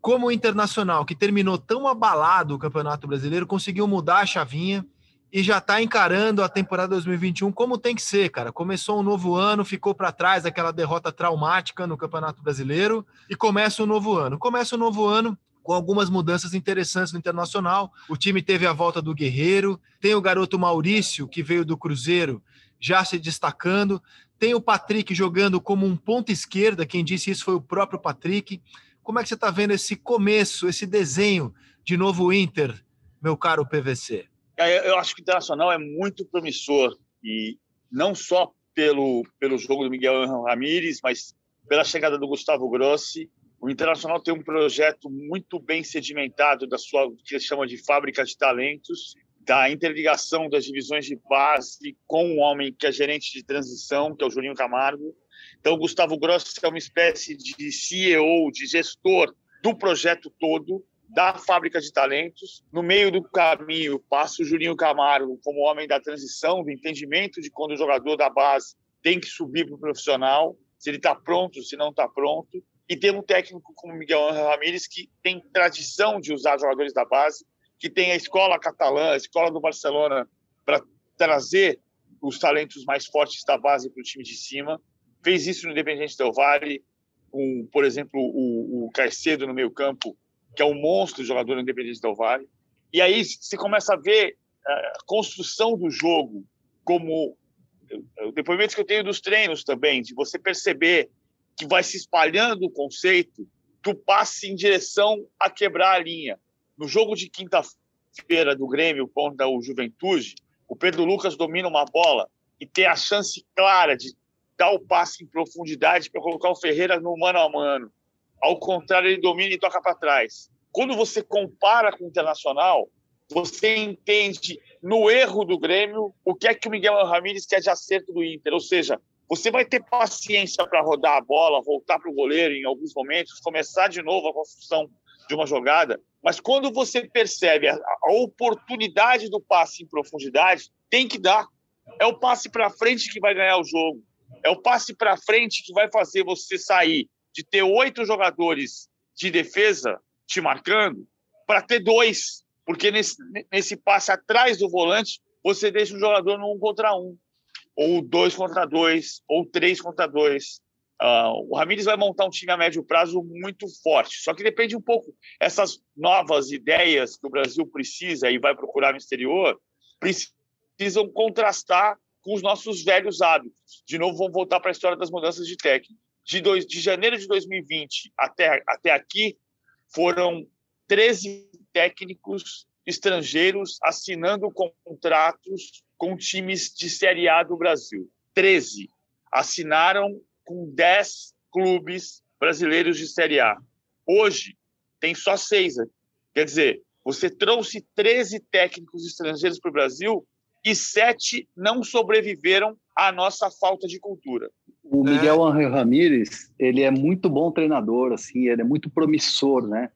S4: como o Internacional, que terminou tão abalado o Campeonato Brasileiro, conseguiu mudar a chavinha e já está encarando a temporada 2021 como tem que ser, cara. Começou um novo ano, ficou para trás aquela derrota traumática no Campeonato Brasileiro e começa um novo ano. Começa um novo ano com algumas mudanças interessantes no Internacional. O time teve a volta do Guerreiro, tem o garoto Maurício, que veio do Cruzeiro, já se destacando. Tem o Patrick jogando como um ponta esquerda, quem disse isso foi o próprio Patrick. Como é que você está vendo esse começo, esse desenho de novo Inter, meu caro PVC?
S5: Eu acho que o Internacional é muito promissor e não só pelo pelo jogo do Miguel Ramírez, mas pela chegada do Gustavo Grossi. O Internacional tem um projeto muito bem sedimentado da sua que ele chama de fábrica de talentos, da interligação das divisões de base com um homem que é gerente de transição, que é o Julinho Camargo. Então, o Gustavo Grossi é uma espécie de CEO, de gestor do projeto todo da fábrica de talentos. No meio do caminho, passa o Julinho Camargo como homem da transição, do entendimento de quando o jogador da base tem que subir para o profissional, se ele está pronto, se não está pronto. E tem um técnico como Miguel Ramírez, que tem tradição de usar jogadores da base, que tem a escola catalã, a escola do Barcelona, para trazer os talentos mais fortes da base para o time de cima. Fez isso no Independente Del Valle, com, por exemplo, o, o Caicedo no meio campo, que é um monstro jogador independente do Vale. E aí você começa a ver é, a construção do jogo como o depoimento que eu tenho dos treinos também, de você perceber que vai se espalhando o conceito do passe em direção a quebrar a linha. No jogo de quinta-feira do Grêmio contra o Juventude, o Pedro Lucas domina uma bola e tem a chance clara de dar o passe em profundidade para colocar o Ferreira no mano a mano. Ao contrário, ele domina e toca para trás. Quando você compara com o Internacional, você entende no erro do Grêmio o que é que o Miguel Ramírez quer de acerto do Inter. Ou seja, você vai ter paciência para rodar a bola, voltar para o goleiro em alguns momentos, começar de novo a construção de uma jogada. Mas quando você percebe a, a oportunidade do passe em profundidade, tem que dar. É o passe para frente que vai ganhar o jogo. É o passe para frente que vai fazer você sair de ter oito jogadores de defesa te marcando para ter dois, porque nesse, nesse passe atrás do volante você deixa o jogador no um contra um, ou dois contra dois, ou três contra dois. Uh, o Ramires vai montar um time a médio prazo muito forte, só que depende um pouco. Essas novas ideias que o Brasil precisa e vai procurar no exterior precisam contrastar com os nossos velhos hábitos. De novo, vamos voltar para a história das mudanças de técnico de, dois, de janeiro de 2020 até, até aqui, foram 13 técnicos estrangeiros assinando contratos com times de Série A do Brasil. 13 assinaram com 10 clubes brasileiros de Série A. Hoje, tem só seis. Quer dizer, você trouxe 13 técnicos estrangeiros para o Brasil e sete não sobreviveram à nossa falta de cultura.
S6: O Miguel é. Angel Ramírez, ele é muito bom treinador, assim, ele é muito promissor, né?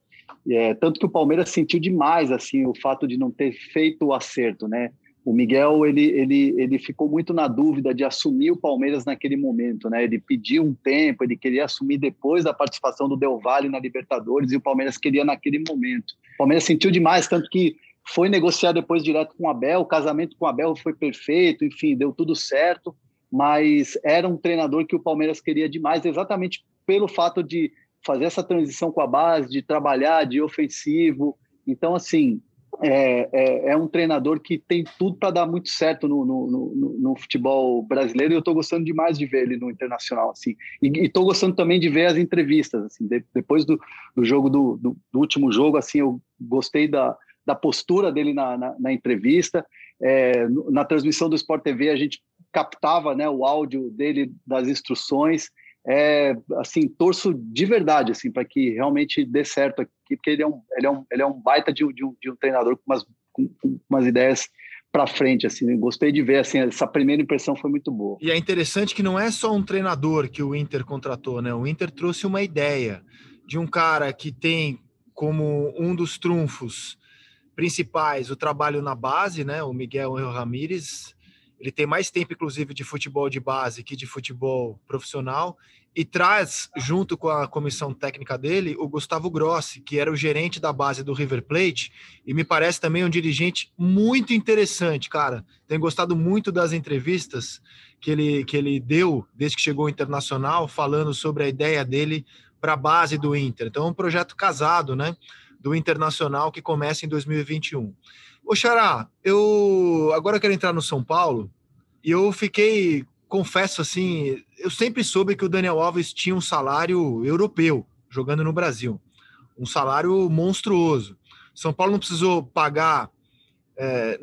S6: É, tanto que o Palmeiras sentiu demais assim o fato de não ter feito o acerto, né? O Miguel ele, ele, ele ficou muito na dúvida de assumir o Palmeiras naquele momento, né? Ele pediu um tempo, ele queria assumir depois da participação do Del Valle na Libertadores e o Palmeiras queria naquele momento. O Palmeiras sentiu demais, tanto que foi negociar depois direto com o Abel, o casamento com o Abel foi perfeito, enfim, deu tudo certo, mas era um treinador que o Palmeiras queria demais, exatamente pelo fato de fazer essa transição com a base, de trabalhar de ofensivo. Então, assim, é, é, é um treinador que tem tudo para dar muito certo no, no, no, no futebol brasileiro e eu estou gostando demais de ver ele no internacional. Assim. E estou gostando também de ver as entrevistas. Assim. De, depois do, do jogo do, do, do último jogo, assim, eu gostei da da postura dele na, na, na entrevista. É, na transmissão do Sport TV, a gente captava né, o áudio dele das instruções. É, assim, torço de verdade assim, para que realmente dê certo aqui, porque ele é um, ele é um, ele é um baita de, de, um, de um treinador com umas, com, com umas ideias para frente, assim, gostei de ver, assim, essa primeira impressão foi muito boa.
S4: E é interessante que não é só um treinador que o Inter contratou, né? O Inter trouxe uma ideia de um cara que tem como um dos trunfos principais, o trabalho na base, né? O Miguel Ramírez, ele tem mais tempo, inclusive, de futebol de base que de futebol profissional, e traz, junto com a comissão técnica dele, o Gustavo Grossi, que era o gerente da base do River Plate, e me parece também um dirigente muito interessante, cara. Tenho gostado muito das entrevistas que ele, que ele deu desde que chegou ao Internacional, falando sobre a ideia dele para a base do Inter. Então, é um projeto casado, né? do Internacional que começa em 2021. Ô Xará, eu agora quero entrar no São Paulo e eu fiquei, confesso assim, eu sempre soube que o Daniel Alves tinha um salário europeu jogando no Brasil, um salário monstruoso. São Paulo não precisou pagar é,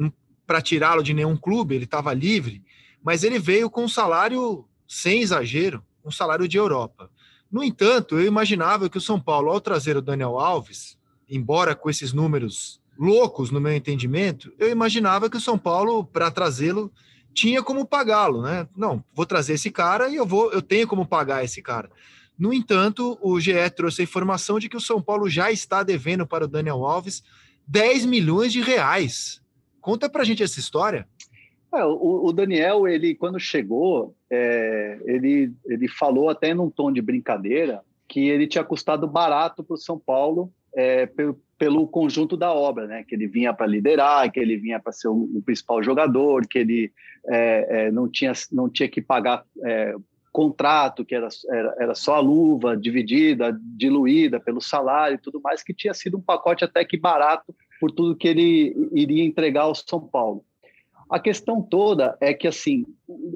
S4: para tirá-lo de nenhum clube, ele estava livre, mas ele veio com um salário sem exagero, um salário de Europa. No entanto, eu imaginava que o São Paulo, ao trazer o Daniel Alves, embora com esses números loucos, no meu entendimento, eu imaginava que o São Paulo, para trazê-lo, tinha como pagá-lo, né? Não, vou trazer esse cara e eu vou, eu tenho como pagar esse cara. No entanto, o GE trouxe a informação de que o São Paulo já está devendo para o Daniel Alves 10 milhões de reais. Conta para a gente essa história.
S6: É, o, o, Daniel, ele quando chegou, é, ele, ele falou até num tom de brincadeira que ele tinha custado barato para o São Paulo é, pelo, pelo, conjunto da obra, né? Que ele vinha para liderar, que ele vinha para ser o, o, principal jogador, que ele é, é, não, tinha, não tinha que pagar é, contrato, que era, era, era, só a luva dividida, diluída pelo salário e tudo mais, que tinha sido um pacote até que barato por tudo que ele iria entregar ao São Paulo. A questão toda é que, assim,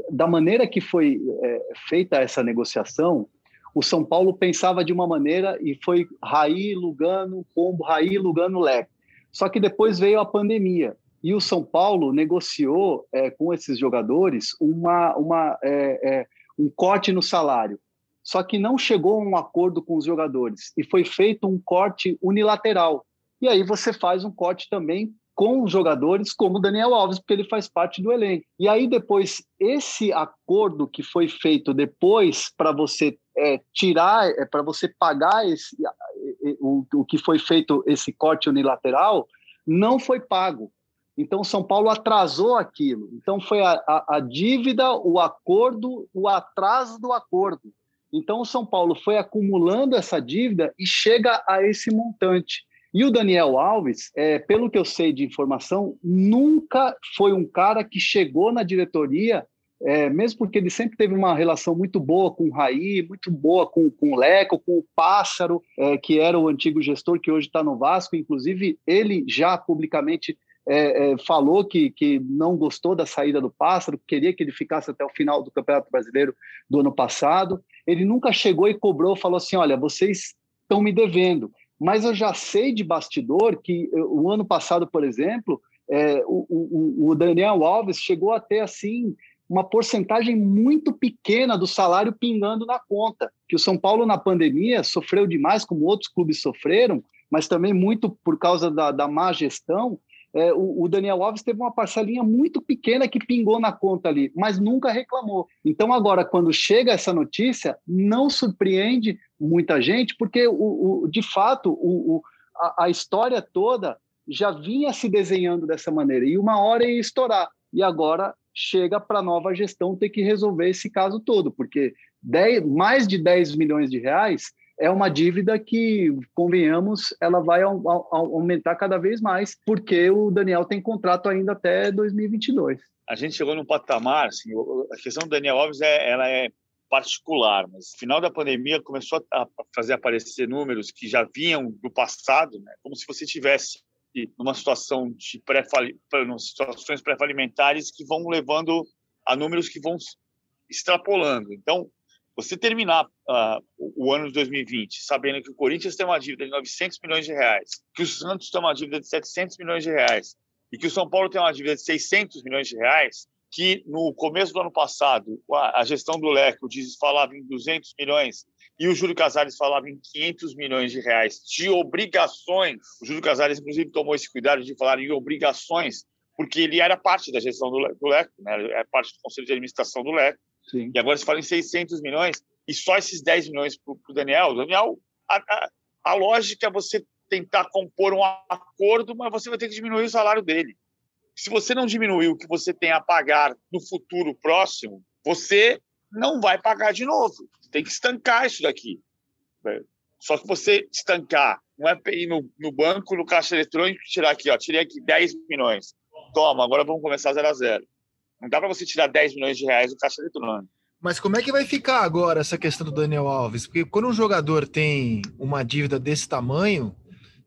S6: da maneira que foi é, feita essa negociação, o São Paulo pensava de uma maneira e foi Raí, Lugano, Combo, Raí, Lugano, Leco. Só que depois veio a pandemia e o São Paulo negociou é, com esses jogadores uma, uma, é, é, um corte no salário. Só que não chegou a um acordo com os jogadores e foi feito um corte unilateral. E aí você faz um corte também com os jogadores como Daniel Alves, porque ele faz parte do elenco. E aí depois esse acordo que foi feito depois para você é, tirar, é, para você pagar esse, o, o que foi feito esse corte unilateral, não foi pago. Então São Paulo atrasou aquilo. Então foi a, a, a dívida, o acordo, o atraso do acordo. Então o São Paulo foi acumulando essa dívida e chega a esse montante. E o Daniel Alves, é, pelo que eu sei de informação, nunca foi um cara que chegou na diretoria, é, mesmo porque ele sempre teve uma relação muito boa com o Raí, muito boa com, com o Leco, com o Pássaro, é, que era o antigo gestor que hoje está no Vasco. Inclusive, ele já publicamente é, é, falou que, que não gostou da saída do Pássaro, queria que ele ficasse até o final do Campeonato Brasileiro do ano passado. Ele nunca chegou e cobrou, falou assim: olha, vocês estão me devendo. Mas eu já sei de bastidor que eh, o ano passado, por exemplo, é, o, o, o, Daniel Alves chegou a ter assim uma porcentagem muito pequena do salário pingando na conta. Que o São Paulo na pandemia sofreu demais, como outros clubes sofreram, mas também muito por causa da, da má gestão é, o, o, Daniel Alves teve uma parcelinha muito pequena que pingou na conta ali, mas nunca reclamou. Então, agora, quando chega essa notícia, não surpreende muita gente, porque, o, o de fato, o, a, a, história toda já vinha se desenhando dessa maneira e uma hora ia estourar. E agora chega para a nova gestão ter que resolver esse caso todo, porque 10, mais de 10 milhões de reais é uma dívida que, convenhamos, ela vai aumentar cada vez mais, porque o Daniel tem contrato ainda até 2022.
S5: A gente chegou num patamar, assim, a questão do Daniel Alves é, ela é particular, mas no final da pandemia começou a fazer aparecer números que já vinham do passado, né? como se você tivesse numa situação de pré situações pré-falimentares que vão levando a números que vão extrapolando. Então, você terminar uh, o ano de 2020 sabendo que o Corinthians tem uma dívida de 900 milhões de reais, que o Santos tem uma dívida de 700 milhões de reais e que o São Paulo tem uma dívida de 600 milhões de reais, que no começo do ano passado a gestão do Leco diz, falava em 200 milhões e o Júlio Casares falava em 500 milhões de reais de obrigações. O Júlio Casares, inclusive, tomou esse cuidado de falar em obrigações, porque ele era parte da gestão do Leco, né? é parte do conselho de administração do Leco. Sim. E agora se fala em 600 milhões e só esses 10 milhões para o Daniel. Daniel, a, a, a lógica é você tentar compor um acordo, mas você vai ter que diminuir o salário dele. Se você não diminuir o que você tem a pagar no futuro próximo, você não vai pagar de novo. Tem que estancar isso daqui. Só que você estancar, é ir no, no banco, no caixa eletrônico, tirar aqui, ó, tirei aqui 10 milhões. Toma, agora vamos começar zero a zero. Não dá para você tirar 10 milhões de reais do caixa eletrônico.
S4: Mas como é que vai ficar agora essa questão do Daniel Alves? Porque quando um jogador tem uma dívida desse tamanho,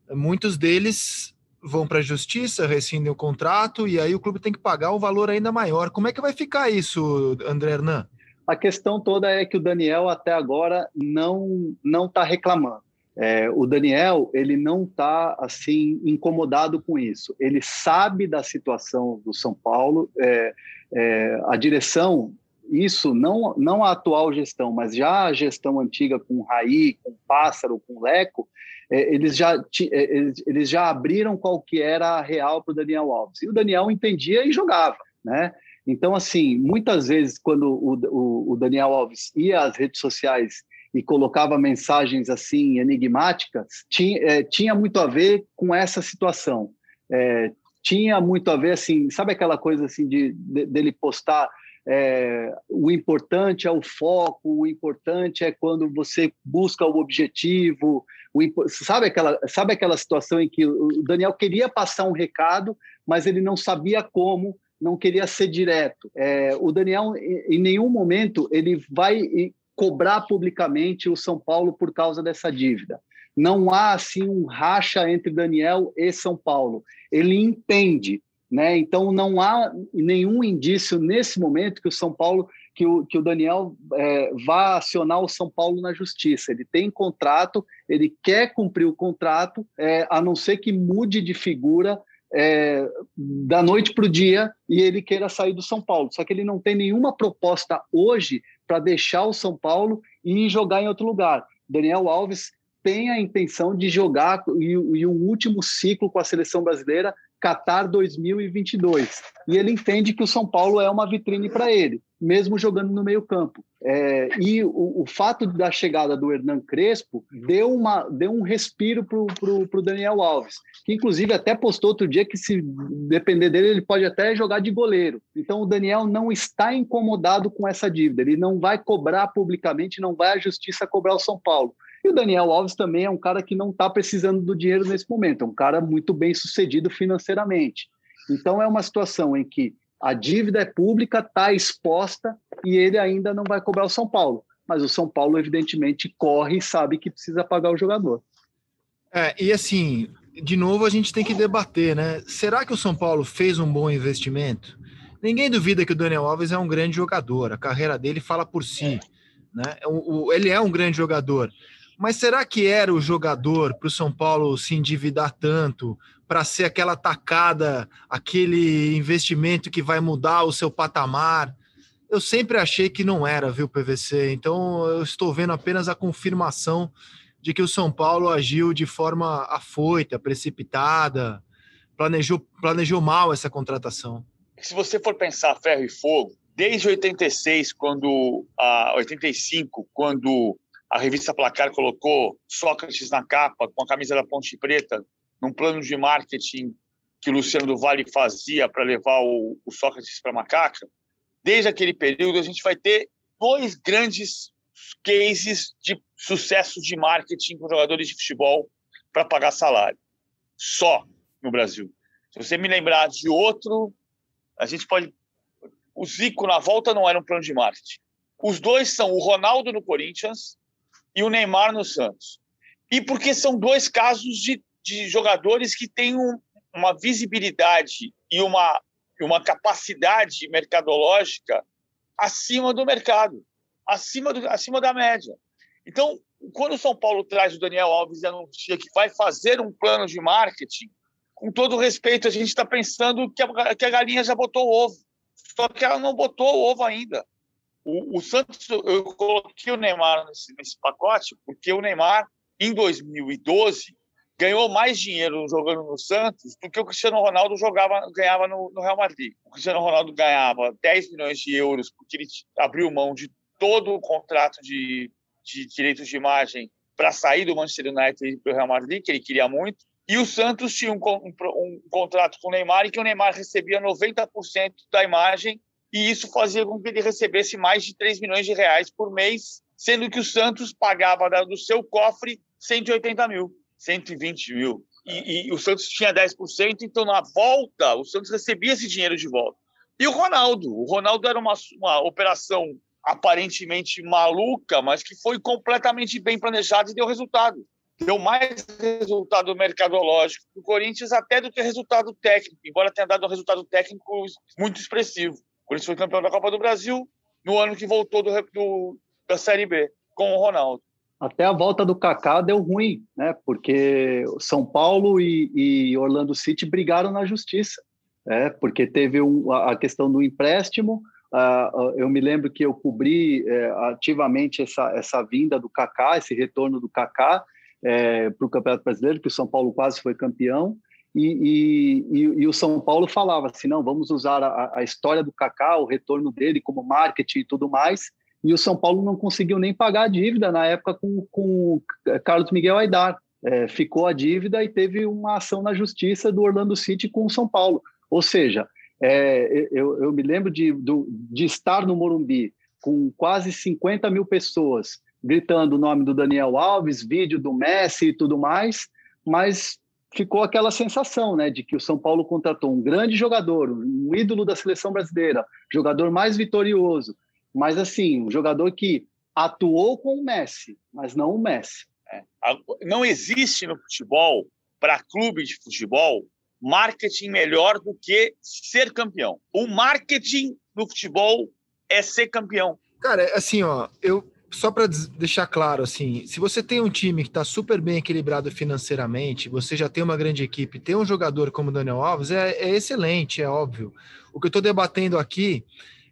S4: muitos deles vão para a justiça, rescindem o contrato e aí o clube tem que pagar um valor ainda maior. Como é que vai ficar isso, André Hernan?
S6: A questão toda é que o Daniel até agora não não está reclamando. É, o Daniel ele não está assim incomodado com isso. Ele sabe da situação do São Paulo. É, é, a direção, isso não não a atual gestão, mas já a gestão antiga com Raí, com Pássaro, com Leco, é, eles já, é, eles, eles já abriram qual que era a real para o Daniel Alves. E o Daniel entendia e jogava, né? Então, assim, muitas vezes, quando o, o, o Daniel Alves ia às redes sociais e colocava mensagens assim enigmáticas, tinha, é, tinha muito a ver com essa situação. É, tinha muito a ver, assim, sabe aquela coisa assim de, de dele postar é, o importante é o foco, o importante é quando você busca o objetivo, o, sabe, aquela, sabe aquela situação em que o Daniel queria passar um recado, mas ele não sabia como, não queria ser direto. É, o Daniel, em nenhum momento, ele vai cobrar publicamente o São Paulo por causa dessa dívida. Não há assim um racha entre Daniel e São Paulo. Ele entende né? Então não há nenhum indício nesse momento que o São Paulo, que o, que o Daniel é, vá acionar o São Paulo na justiça. Ele tem contrato, ele quer cumprir o contrato, é, a não ser que mude de figura é, da noite para o dia e ele queira sair do São Paulo. Só que ele não tem nenhuma proposta hoje para deixar o São Paulo e jogar em outro lugar. Daniel Alves tem a intenção de jogar e, e o último ciclo com a seleção brasileira Qatar 2022. E ele entende que o São Paulo é uma vitrine para ele, mesmo jogando no meio-campo. É, e o, o, fato da chegada do Hernan Crespo deu, uma, deu um respiro para o Daniel Alves, que inclusive até postou outro dia que, se depender dele, ele pode até jogar de goleiro. Então o Daniel não está incomodado com essa dívida, ele não vai cobrar publicamente, não vai à justiça cobrar o São Paulo. E o Daniel Alves também é um cara que não está precisando do dinheiro nesse momento, é um cara muito bem sucedido financeiramente. Então é uma situação em que a dívida é pública, está exposta e ele ainda não vai cobrar o São Paulo. Mas o São Paulo, evidentemente, corre e sabe que precisa pagar o jogador.
S4: É, e assim, de novo a gente tem que debater, né? Será que o São Paulo fez um bom investimento? Ninguém duvida que o Daniel Alves é um grande jogador, a carreira dele fala por si. Né? O, o, ele é um grande jogador. Mas será que era o jogador para o São Paulo se endividar tanto, para ser aquela tacada, aquele investimento que vai mudar o seu patamar? Eu sempre achei que não era, viu, PVC? Então eu estou vendo apenas a confirmação de que o São Paulo agiu de forma afoita, precipitada, planejou, planejou mal essa contratação.
S5: Se você for pensar ferro e fogo, desde 86, quando a 85, quando a revista Placar colocou Sócrates na capa, com a camisa da Ponte Preta, num plano de marketing que o Luciano do Vale fazia para levar o, o Sócrates para Macaca, desde aquele período a gente vai ter dois grandes cases de sucesso de marketing com jogadores de futebol para pagar salário. Só no Brasil. Se você me lembrar de outro, a gente pode. O Zico na volta não era um plano de marketing. Os dois são o Ronaldo no Corinthians e o Neymar no Santos. E porque são dois casos de, de jogadores que têm um, uma visibilidade e uma, uma capacidade mercadológica acima do mercado, acima, do, acima da média. Então, quando o São Paulo traz o Daniel Alves e anuncia que vai fazer um plano de marketing, com todo respeito, a gente está pensando que a, que a galinha já botou o ovo. Só que ela não botou o ovo ainda. O, o Santos, eu coloquei o Neymar nesse, nesse pacote, porque o Neymar, em 2012, ganhou mais dinheiro jogando no Santos do que o Cristiano Ronaldo jogava, ganhava no, no, Real Madrid. O Cristiano Ronaldo ganhava 10 milhões de euros porque ele abriu mão de todo o contrato de, de direitos de imagem para sair do Manchester United para o Real Madrid, que ele queria muito. E o Santos tinha um, um, um contrato com o Neymar e que o Neymar recebia 90% da imagem e isso fazia com que ele recebesse mais de 3 milhões de reais por mês, sendo que o Santos pagava do seu cofre 180 mil, 120 mil. E, e o Santos tinha 10%, então na volta o Santos recebia esse dinheiro de volta. E o Ronaldo? O Ronaldo era uma, uma operação aparentemente maluca, mas que foi completamente bem planejada e deu resultado. Deu mais resultado mercadológico do Corinthians até do que resultado técnico, embora tenha dado um resultado técnico muito expressivo. Corinthians foi campeão da Copa do Brasil no ano que voltou do, do, da Série B, com o Ronaldo.
S6: Até a volta do Kaká deu ruim, né? Porque São Paulo e, e Orlando City brigaram na justiça, né? Porque teve um, a questão do empréstimo. Uh, eu me lembro que eu cobri uh, ativamente essa, essa vinda do Kaká, esse retorno do Kaká é, para o Campeonato Brasileiro, que o São Paulo quase foi campeão. E, e, e, o São Paulo falava assim, não, vamos usar a, a, história do Kaká, o retorno dele como marketing e tudo mais, e o São Paulo não conseguiu nem pagar a dívida na época com, com Carlos Miguel Aidar. É, ficou a dívida e teve uma ação na justiça do Orlando City com o São Paulo. Ou seja, é, eu, eu, me lembro de, de estar no Morumbi com quase 50 mil pessoas gritando o nome do Daniel Alves, vídeo do Messi e tudo mais, mas ficou aquela sensação, né, de que o São Paulo contratou um grande jogador, um ídolo da seleção brasileira, jogador mais vitorioso, mas assim, um jogador que atuou com o Messi, mas não o Messi.
S5: É. Não existe no futebol, para clube de futebol, marketing melhor do que ser campeão. O marketing no futebol é ser campeão.
S4: Cara, assim, ó, eu só para deixar claro, assim, se você tem um time que está super bem equilibrado financeiramente, você já tem uma grande equipe, tem um jogador como o Daniel Alves, é, é excelente, é óbvio. O que eu estou debatendo aqui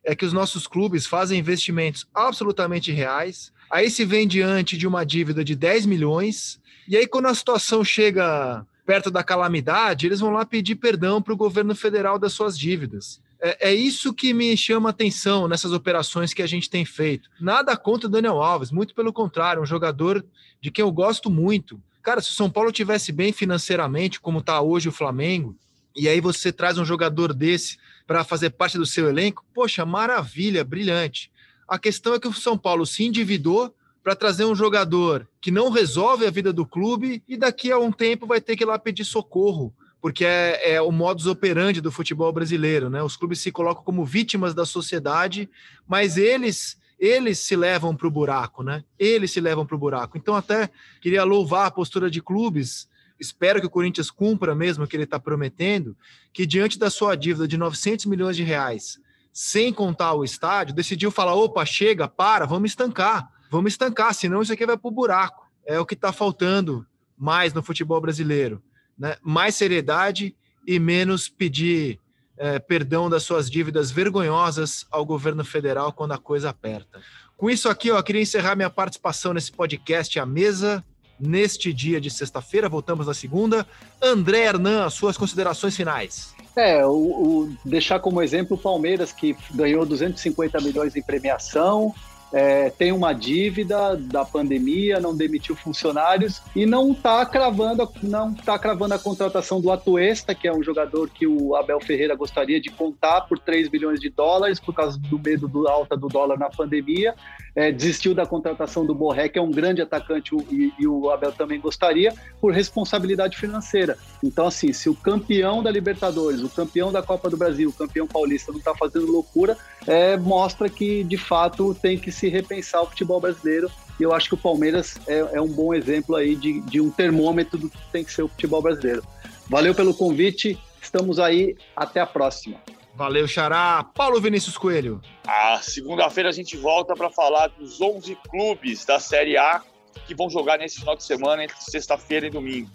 S4: é que os nossos clubes fazem investimentos absolutamente reais, aí se vem diante de uma dívida de 10 milhões, e aí quando a situação chega perto da calamidade, eles vão lá pedir perdão para o governo federal das suas dívidas. É, é, isso que me chama atenção nessas operações que a gente tem feito. Nada contra o Daniel Alves, muito pelo contrário, um jogador de quem eu gosto muito. Cara, se o São Paulo tivesse bem financeiramente, como está hoje o Flamengo, e aí você traz um jogador desse para fazer parte do seu elenco, poxa, maravilha, brilhante. A questão é que o São Paulo se endividou para trazer um jogador que não resolve a vida do clube e daqui a um tempo vai ter que ir lá pedir socorro porque é, é, o modus operandi do futebol brasileiro, né? Os clubes se colocam como vítimas da sociedade, mas eles eles se levam para o buraco, né? Eles se levam para o buraco. Então até queria louvar a postura de clubes. Espero que o Corinthians cumpra mesmo o que ele está prometendo, que diante da sua dívida de 900 milhões de reais, sem contar o estádio, decidiu falar: opa, chega, para, vamos estancar, vamos estancar, senão isso aqui vai para o buraco. É o que está faltando mais no futebol brasileiro né, mais seriedade e menos pedir é, perdão das suas dívidas vergonhosas ao governo federal quando a coisa aperta. Com isso aqui, ó, eu queria encerrar minha participação nesse podcast à mesa neste dia de sexta-feira. Voltamos na segunda. André Hernan, suas considerações finais.
S6: É, o, o, deixar como exemplo o Palmeiras, que ganhou 250 milhões em premiação, é, tem uma dívida da pandemia, não demitiu funcionários e não está cravando, não tá cravando a contratação do Atuesta, que é um jogador que o Abel Ferreira gostaria de contar por 3 bilhões de dólares por causa do medo do alta do dólar na pandemia. É, desistiu da contratação do Borré, que é um grande atacante e, e o Abel também gostaria, por responsabilidade financeira. Então, assim, se o campeão da Libertadores, o campeão da Copa do Brasil, o campeão paulista não está fazendo loucura, é, mostra que de fato tem que se repensar o futebol brasileiro. E eu acho que o Palmeiras é, é um bom exemplo aí de, de um termômetro do que tem que ser o futebol brasileiro. Valeu pelo convite, estamos aí, até a próxima.
S4: Valeu, Xará. Paulo Vinícius Coelho.
S5: A segunda-feira a gente volta para falar dos 11 clubes da Série A que vão jogar nesse final de semana, entre sexta-feira e domingo.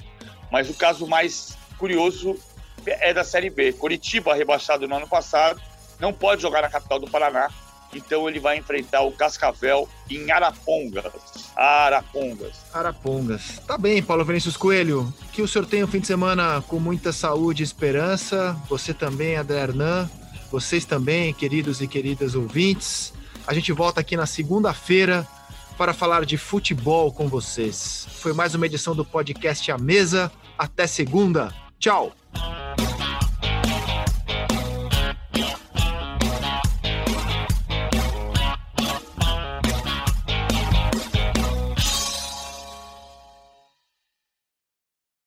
S5: Mas o caso mais curioso é da Série B. Curitiba, rebaixado no ano passado, não pode jogar na capital do Paraná então ele vai enfrentar o Cascavel em Arapongas. Arapongas.
S4: Arapongas. Tá bem, Paulo Vinícius Coelho. Que o senhor tenha um fim de semana com muita saúde e esperança. Você também, André Hernan. Vocês também, queridos e queridas ouvintes. A gente volta aqui na segunda-feira para falar de futebol com vocês. Foi mais uma edição do podcast A Mesa. Até segunda. Tchau.